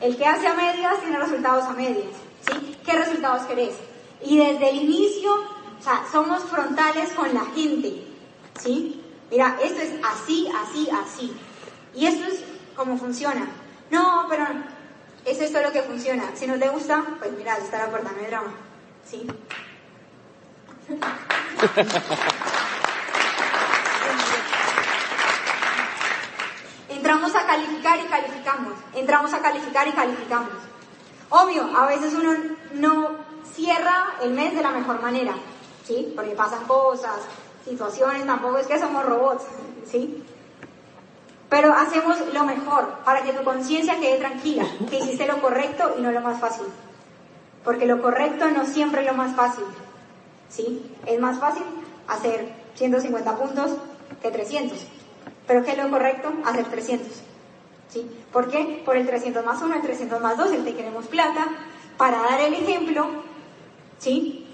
El que hace a medias tiene resultados a medias. ¿sí? ¿Qué resultados querés? Y desde el inicio, o sea, somos frontales con la gente. ¿sí? Mira, esto es así, así, así. Y esto es como funciona. No, pero es esto lo que funciona. Si no te gusta, pues mira, está la puerta, no hay drama. ¿Sí? Entramos a calificar y calificamos. Entramos a calificar y calificamos. Obvio, a veces uno no cierra el mes de la mejor manera, ¿sí? Porque pasan cosas, situaciones, tampoco es que somos robots, ¿sí? Pero hacemos lo mejor para que tu conciencia quede tranquila, que hiciste lo correcto y no lo más fácil. Porque lo correcto no siempre es lo más fácil, ¿sí? Es más fácil hacer 150 puntos que 300. Pero ¿qué es lo correcto? Hacer 300. ¿Sí? ¿Por qué? Por el 300 más 1, el 300 más 2, el te queremos plata. Para dar el ejemplo, ¿sí?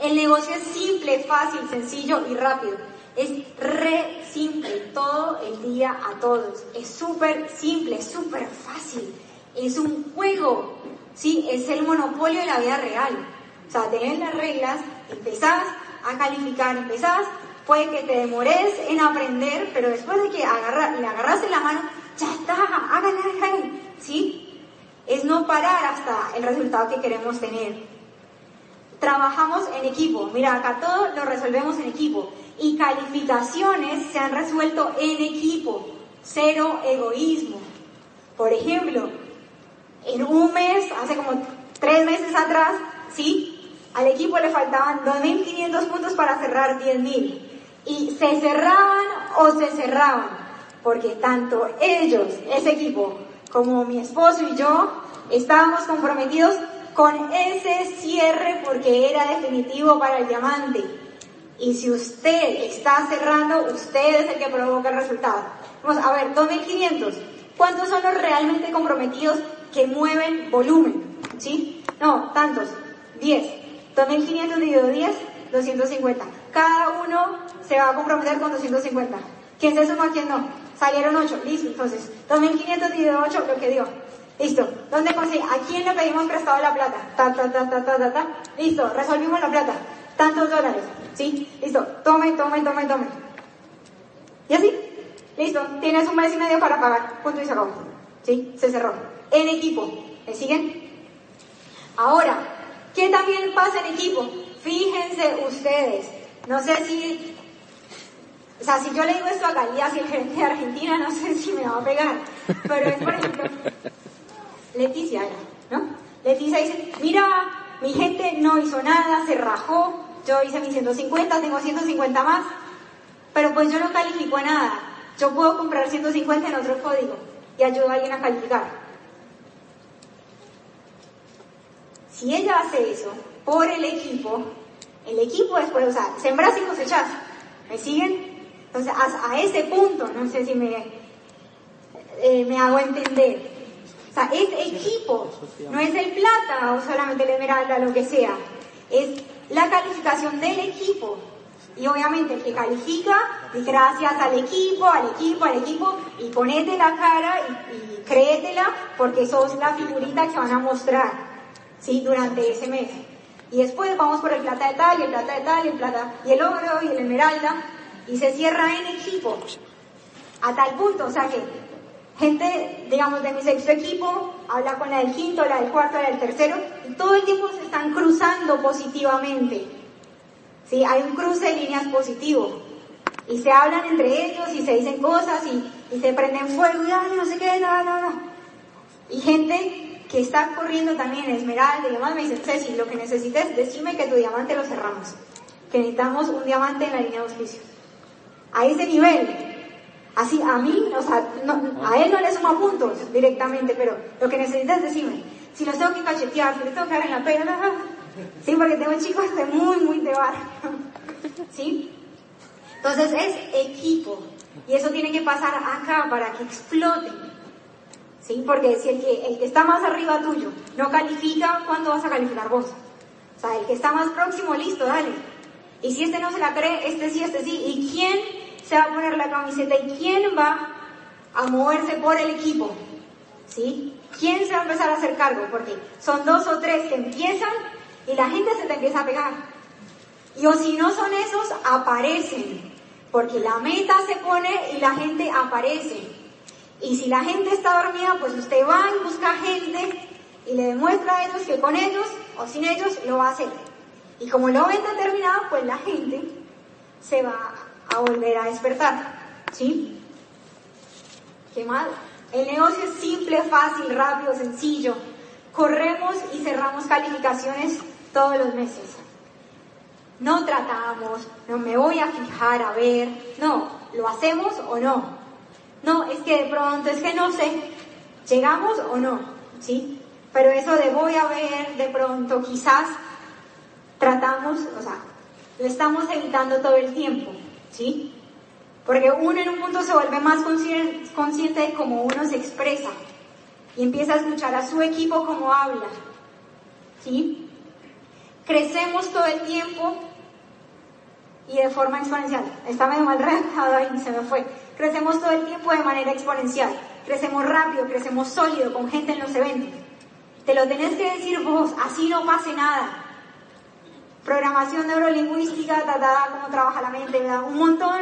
El negocio es simple, fácil, sencillo y rápido. Es re simple, todo el día a todos. Es súper simple, súper fácil. Es un juego, ¿sí? Es el monopolio de la vida real. O sea, tenés las reglas, empezás a calificar, empezás Puede que te demores en aprender, pero después de que le agarras la mano, ya está, háganle, háganle, ¿sí? Es no parar hasta el resultado que queremos tener. Trabajamos en equipo, mira, acá todo lo resolvemos en equipo. Y calificaciones se han resuelto en equipo, cero egoísmo. Por ejemplo, en un mes, hace como tres meses atrás, ¿sí? Al equipo le faltaban 2.500 puntos para cerrar 10.000 y se cerraban o se cerraban, porque tanto ellos, ese equipo, como mi esposo y yo, estábamos comprometidos con ese cierre porque era definitivo para el diamante. Y si usted está cerrando, usted es el que provoca el resultado. Vamos a ver, 2.500. ¿Cuántos son los realmente comprometidos que mueven volumen? ¿Sí? No, tantos. 10. 2.500 dividido 10, 250. Cada uno se va a comprometer con 250. ¿Quién se suma, quién no? Salieron 8, listo. Entonces, 2.500 dividido 8, lo que dio. Listo. ¿Dónde conseguí? ¿A quién le pedimos prestado la plata? Ta, ta, ta, ta, ta, ta, ta. Listo. Resolvimos la plata. Tantos dólares. ¿Sí? Listo. Tome, tome, tome, tome. Y así. Listo. Tienes un mes y medio para pagar. Punto y acabó. ¿Sí? Se cerró. En equipo. ¿Me siguen? Ahora, ¿qué también pasa en equipo? Fíjense ustedes. No sé si o sea, si yo le digo esto a Galías y el gerente de Argentina, no sé si me va a pegar. Pero es, por ejemplo, Leticia ¿no? Leticia dice, mira, mi gente no hizo nada, se rajó, yo hice mis 150, tengo 150 más, pero pues yo no califico a nada. Yo puedo comprar 150 en otro código y ayudo a alguien a calificar. Si ella hace eso por el equipo, el equipo después, o sea, sembras y cosechas. ¿Me siguen? Entonces, a, ese punto, no sé si me, eh, me hago entender. O sea, es equipo, no es el plata o solamente el esmeralda, lo que sea. Es la calificación del equipo. Y obviamente el que califica, gracias al equipo, al equipo, al equipo, y ponete la cara y, y créetela porque sos la figurita que van a mostrar, ¿sí? Durante ese mes. Y después vamos por el plata de tal, y el plata de tal, y el plata, y el oro, y el esmeralda, y se cierra en equipo. A tal punto, o sea que gente, digamos, de mi sexto equipo habla con la del quinto, la del cuarto, la del tercero, y todo el tiempo se están cruzando positivamente. ¿Sí? Hay un cruce de líneas positivo. Y se hablan entre ellos y se dicen cosas y, se prenden fuego y ay, no sé qué, nada, nada. Y gente que está corriendo también esmeralda y demás me dice, Ceci, lo que necesites, decime que tu diamante lo cerramos. Que necesitamos un diamante en la línea de auspicio. A ese nivel. Así, a mí, o sea, a él no le suma puntos directamente, pero lo que necesitas es decirme, si los tengo que cachetear, si les tengo que dar en la pena, sí, porque tengo chicos de muy, muy de bar, ¿sí? Entonces es equipo, y eso tiene que pasar acá para que explote, ¿sí? Porque si el que, el que está más arriba tuyo no califica, ¿cuándo vas a calificar vos? O sea, el que está más próximo, listo, dale. Y si este no se la cree, este sí, este sí, ¿y quién se va a poner la camiseta y quién va a moverse por el equipo. ¿Sí? ¿Quién se va a empezar a hacer cargo? Porque son dos o tres que empiezan y la gente se te empieza a pegar. Y o si no son esos, aparecen. Porque la meta se pone y la gente aparece. Y si la gente está dormida, pues usted va y busca gente y le demuestra a ellos que con ellos o sin ellos lo va a hacer. Y como lo ven determinado, pues la gente se va a volver a despertar. ¿Sí? ¿Qué mal? El negocio es simple, fácil, rápido, sencillo. Corremos y cerramos calificaciones todos los meses. No tratamos, no me voy a fijar a ver, no, ¿lo hacemos o no? No, es que de pronto, es que no sé, ¿llegamos o no? ¿Sí? Pero eso de voy a ver, de pronto, quizás tratamos, o sea, lo estamos evitando todo el tiempo. ¿Sí? Porque uno en un punto se vuelve más consciente de cómo uno se expresa y empieza a escuchar a su equipo como habla, ¿sí? Crecemos todo el tiempo y de forma exponencial. Está medio mal redactado ahí, se me fue. Crecemos todo el tiempo de manera exponencial. Crecemos rápido, crecemos sólido, con gente en los eventos. Te lo tenés que decir vos, así no pase nada programación neurolingüística, ta, cómo trabaja la mente, un montón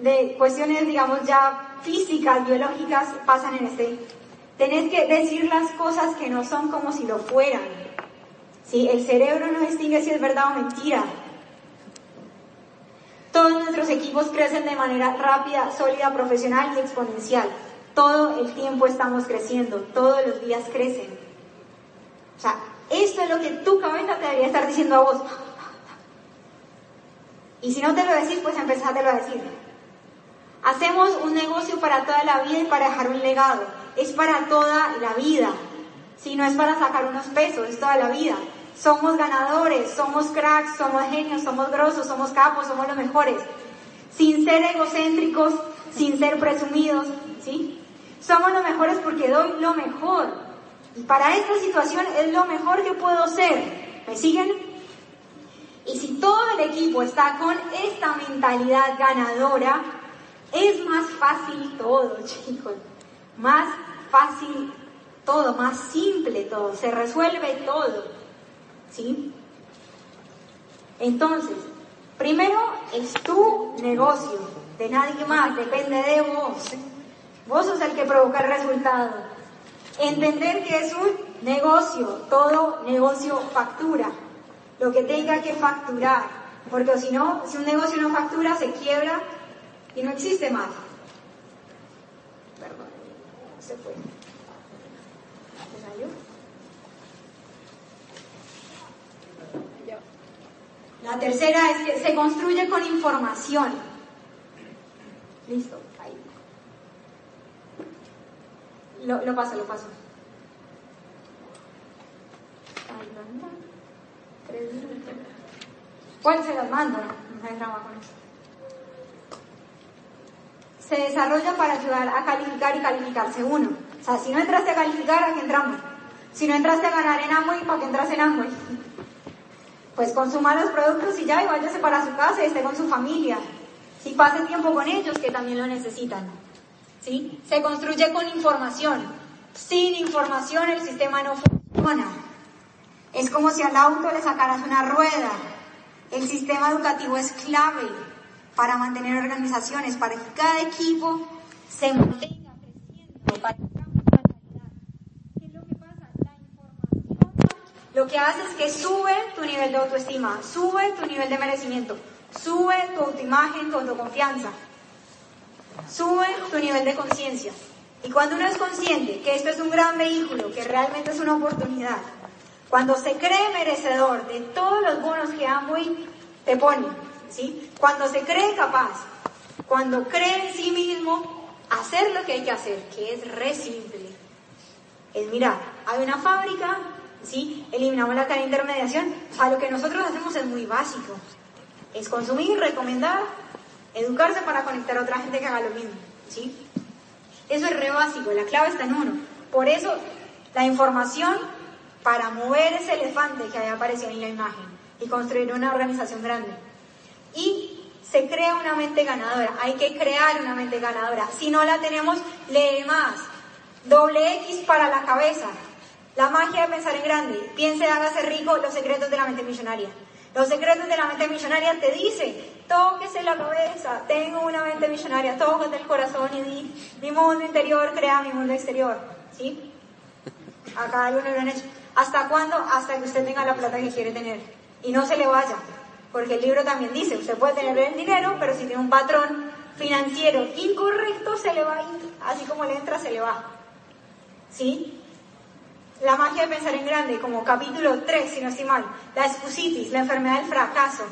de cuestiones, digamos, ya físicas, biológicas pasan en este. Tenés que decir las cosas que no son como si lo fueran. ¿Sí? El cerebro no distingue si es verdad o mentira. Todos nuestros equipos crecen de manera rápida, sólida, profesional y exponencial. Todo el tiempo estamos creciendo, todos los días crecen. O sea, esto es lo que tu cabeza te debería estar diciendo a vos. Y si no te lo decís, pues empezátelo a decir. Hacemos un negocio para toda la vida y para dejar un legado. Es para toda la vida. Si no es para sacar unos pesos, es toda la vida. Somos ganadores, somos cracks, somos genios, somos grosos, somos capos, somos los mejores. Sin ser egocéntricos, sin ser presumidos, ¿sí? Somos los mejores porque doy lo mejor. Y para esta situación es lo mejor que puedo ser. ¿Me siguen? Y si todo el equipo está con esta mentalidad ganadora, es más fácil todo, chicos. Más fácil todo, más simple todo, se resuelve todo. ¿Sí? Entonces, primero es tu negocio, de nadie más, depende de vos. Vos sos el que provoca el resultado. Entender que es un negocio, todo negocio factura, lo que tenga que facturar, porque si no, si un negocio no factura, se quiebra y no existe más. Perdón, se fue. La tercera es que se construye con información. Listo. Lo, lo paso, lo paso. ¿Cuál se las mando? No hay drama con eso. se desarrolla para ayudar a calificar y calificarse uno. O sea, si no entraste a calificar, ¿a qué entramos? Si no entraste a ganar en Amway, ¿para qué entras en Amway? Pues consuma los productos y ya, y váyase para su casa y esté con su familia. Y pase tiempo con ellos que también lo necesitan. ¿Sí? Se construye con información. Sin información el sistema no funciona. Es como si al auto le sacaras una rueda. El sistema educativo es clave para mantener organizaciones, para que cada equipo se mantenga creciendo, para ¿Qué es lo que pasa? La información lo que hace es que sube tu nivel de autoestima, sube tu nivel de merecimiento, sube tu autoimagen, tu autoconfianza, sube tu nivel de conciencia. Y cuando uno es consciente que esto es un gran vehículo, que realmente es una oportunidad, cuando se cree merecedor de todos los bonos que Amway te pone, ¿sí? Cuando se cree capaz, cuando cree en sí mismo, hacer lo que hay que hacer, que es re simple. Es mirar, hay una fábrica, ¿sí? Eliminamos la cadena de intermediación. A lo que nosotros hacemos es muy básico. Es consumir, recomendar, educarse para conectar a otra gente que haga lo mismo, ¿sí? Eso es re básico, la clave está en uno. Por eso, la información para mover ese elefante que había aparecido en la imagen y construir una organización grande. Y se crea una mente ganadora, hay que crear una mente ganadora. Si no la tenemos, lee más. Doble X para la cabeza. La magia de pensar en grande. Piense, hágase rico, los secretos de la mente millonaria. Los secretos de la mente millonaria te dice, tóquese la cabeza, tengo una mente millonaria, tócate el corazón y di, mi mundo interior crea mi mundo exterior. ¿Sí? Acá algunos lo han hecho. ¿Hasta cuándo? Hasta que usted tenga la plata que quiere tener. Y no se le vaya. Porque el libro también dice, usted puede tener el dinero, pero si tiene un patrón financiero incorrecto, se le va a ir. Así como le entra, se le va. ¿Sí? La magia de pensar en grande, como capítulo 3, si no estoy mal. La excusitis, la enfermedad del fracaso.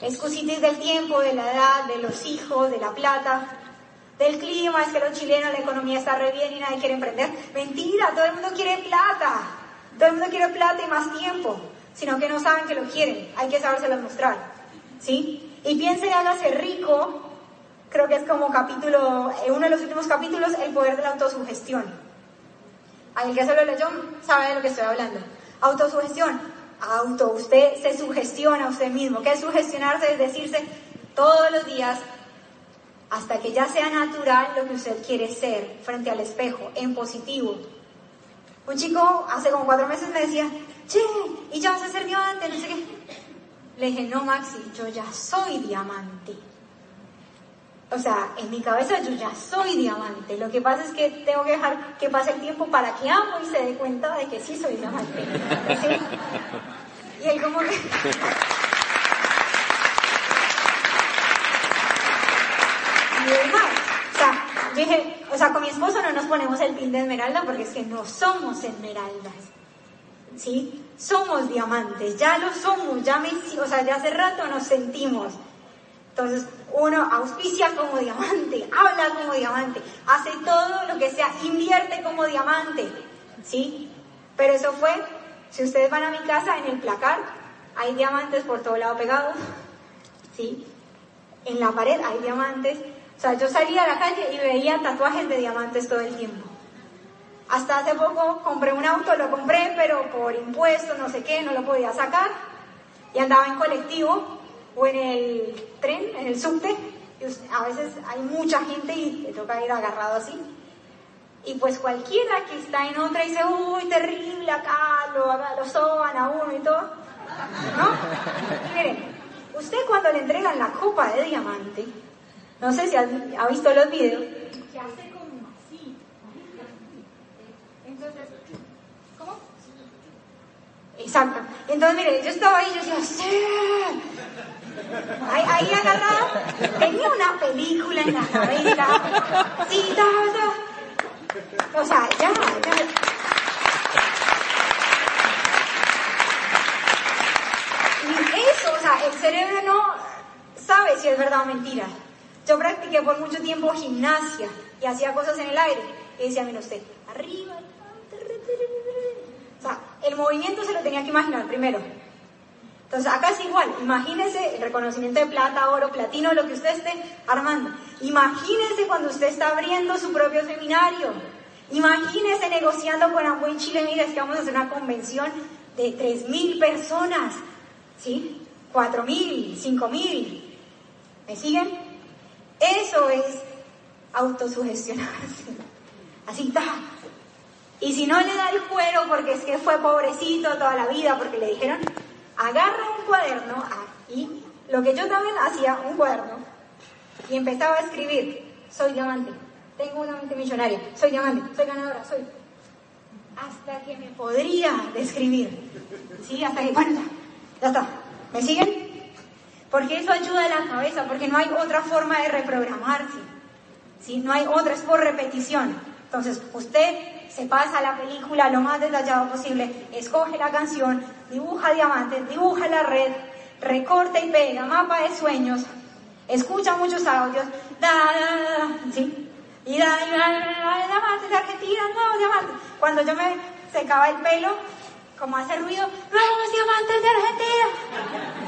Excusitis del tiempo, de la edad, de los hijos, de la plata, del clima, es que los chilenos, la economía está re bien y nadie quiere emprender. Mentira, todo el mundo quiere plata. Todo el mundo quiere plata y más tiempo, sino que no saben que lo quieren. Hay que sabérselo mostrar. ¿Sí? Y piense y hágase rico. Creo que es como capítulo, en uno de los últimos capítulos, el poder de la autosugestión. Al que se lo leyó sabe de lo que estoy hablando. Autosugestión. Auto, usted se sugestiona a usted mismo. ¿Qué es sugestionarse? Es decirse todos los días, hasta que ya sea natural lo que usted quiere ser frente al espejo, en positivo. Un chico hace como cuatro meses me decía, che, ¿y ya vas a ser diamante? No sé qué. Le dije, no, Maxi, yo ya soy diamante. O sea, en mi cabeza yo ya soy diamante. Lo que pasa es que tengo que dejar que pase el tiempo para que amo y se dé cuenta de que sí soy diamante. ¿Sí? Y él como que... Y. O sea, dije, o sea, con mi esposo no nos ponemos el pin de esmeralda porque es que no somos esmeraldas. ¿Sí? Somos diamantes, ya lo somos, ya me, o sea, ya hace rato nos sentimos. Entonces, uno auspicia como diamante, habla como diamante, hace todo lo que sea, invierte como diamante, ¿sí? Pero eso fue, si ustedes van a mi casa, en el placar hay diamantes por todo lado pegados, ¿sí? En la pared hay diamantes. O sea, yo salía a la calle y veía tatuajes de diamantes todo el tiempo. Hasta hace poco compré un auto, lo compré, pero por impuestos, no sé qué, no lo podía sacar. Y andaba en colectivo o en el tren, en el subte, a veces hay mucha gente y te toca ir agarrado así. Y pues cualquiera que está en otra dice, uy, terrible acá, lo, lo soban a uno y todo. ¿No? Y miren, usted cuando le entregan la copa de diamante, no sé si ha, visto los videos, hace como así. Entonces, ¿cómo? Exacto. Entonces, mire, yo estaba ahí yo decía, sí. Ahí, ahí agarrada, tenía una película en la cabeza. Sí. O sea, ya, ya. Eso, o sea, el cerebro no sabe si es verdad o mentira. Yo practiqué por mucho tiempo gimnasia y hacía cosas en el aire. Y decía, mira usted, arriba, o sea, el movimiento se lo tenía que imaginar primero. Entonces acá es igual, imagínese el reconocimiento de plata, oro, platino, lo que usted esté armando. Imagínese cuando usted está abriendo su propio seminario. Imagínese negociando con Amway Chile, mira, es que vamos a hacer una convención de 3.000 personas, ¿sí? 4.000, 5.000. ¿Me siguen? Eso es autosugestionarse. Así está. Y si no le da el cuero porque es que fue pobrecito toda la vida, porque le dijeron, agarra un cuaderno y lo que yo también hacía, un cuaderno, y empezaba a escribir, soy diamante, tengo una mente millonaria, soy diamante, soy ganadora, soy... Hasta que me podría describir. ¿Sí? Hasta que, bueno, ya, está. ¿Me siguen? Porque eso ayuda a la cabeza, porque no hay otra forma de reprogramarse. ¿Sí? No hay otra, es por repetición. Entonces, usted se pasa la película lo más detallado posible, escoge la canción, dibuja diamantes, dibuja la red, recorta y pega, mapa de sueños, escucha muchos audios, da, da, da, ¿sí? Y da, da, da, diamantes de Argentina, nuevos diamantes. Cuando yo me secaba el pelo, como hace ruido, nuevos diamantes de Argentina.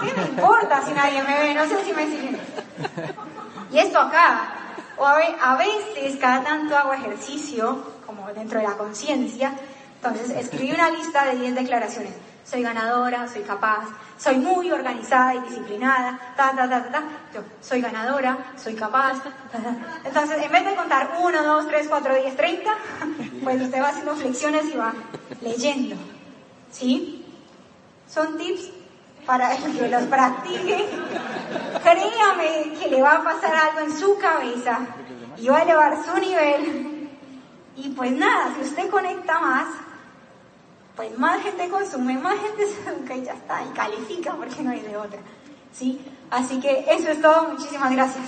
¿Qué me importa si nadie me ve? No sé si me siguen. Y esto acá, o a veces cada tanto hago ejercicio, como dentro de la conciencia. Entonces escribí una lista de 10 declaraciones. Soy ganadora, soy capaz, soy muy organizada y disciplinada, ta, ta, ta, ta, Yo, soy ganadora, soy capaz, Entonces, en vez de contar 1, 2, 3, 4, 10, 30, pues usted va haciendo flexiones y va leyendo. ¿Sí? Son tips para que los practique. Créame que le va a pasar algo en su cabeza y va a elevar su nivel y pues nada, si usted conecta más, pues más gente consume, más gente se educa y ya está, y califica porque no hay de otra. ¿Sí? Así que eso es todo, muchísimas gracias.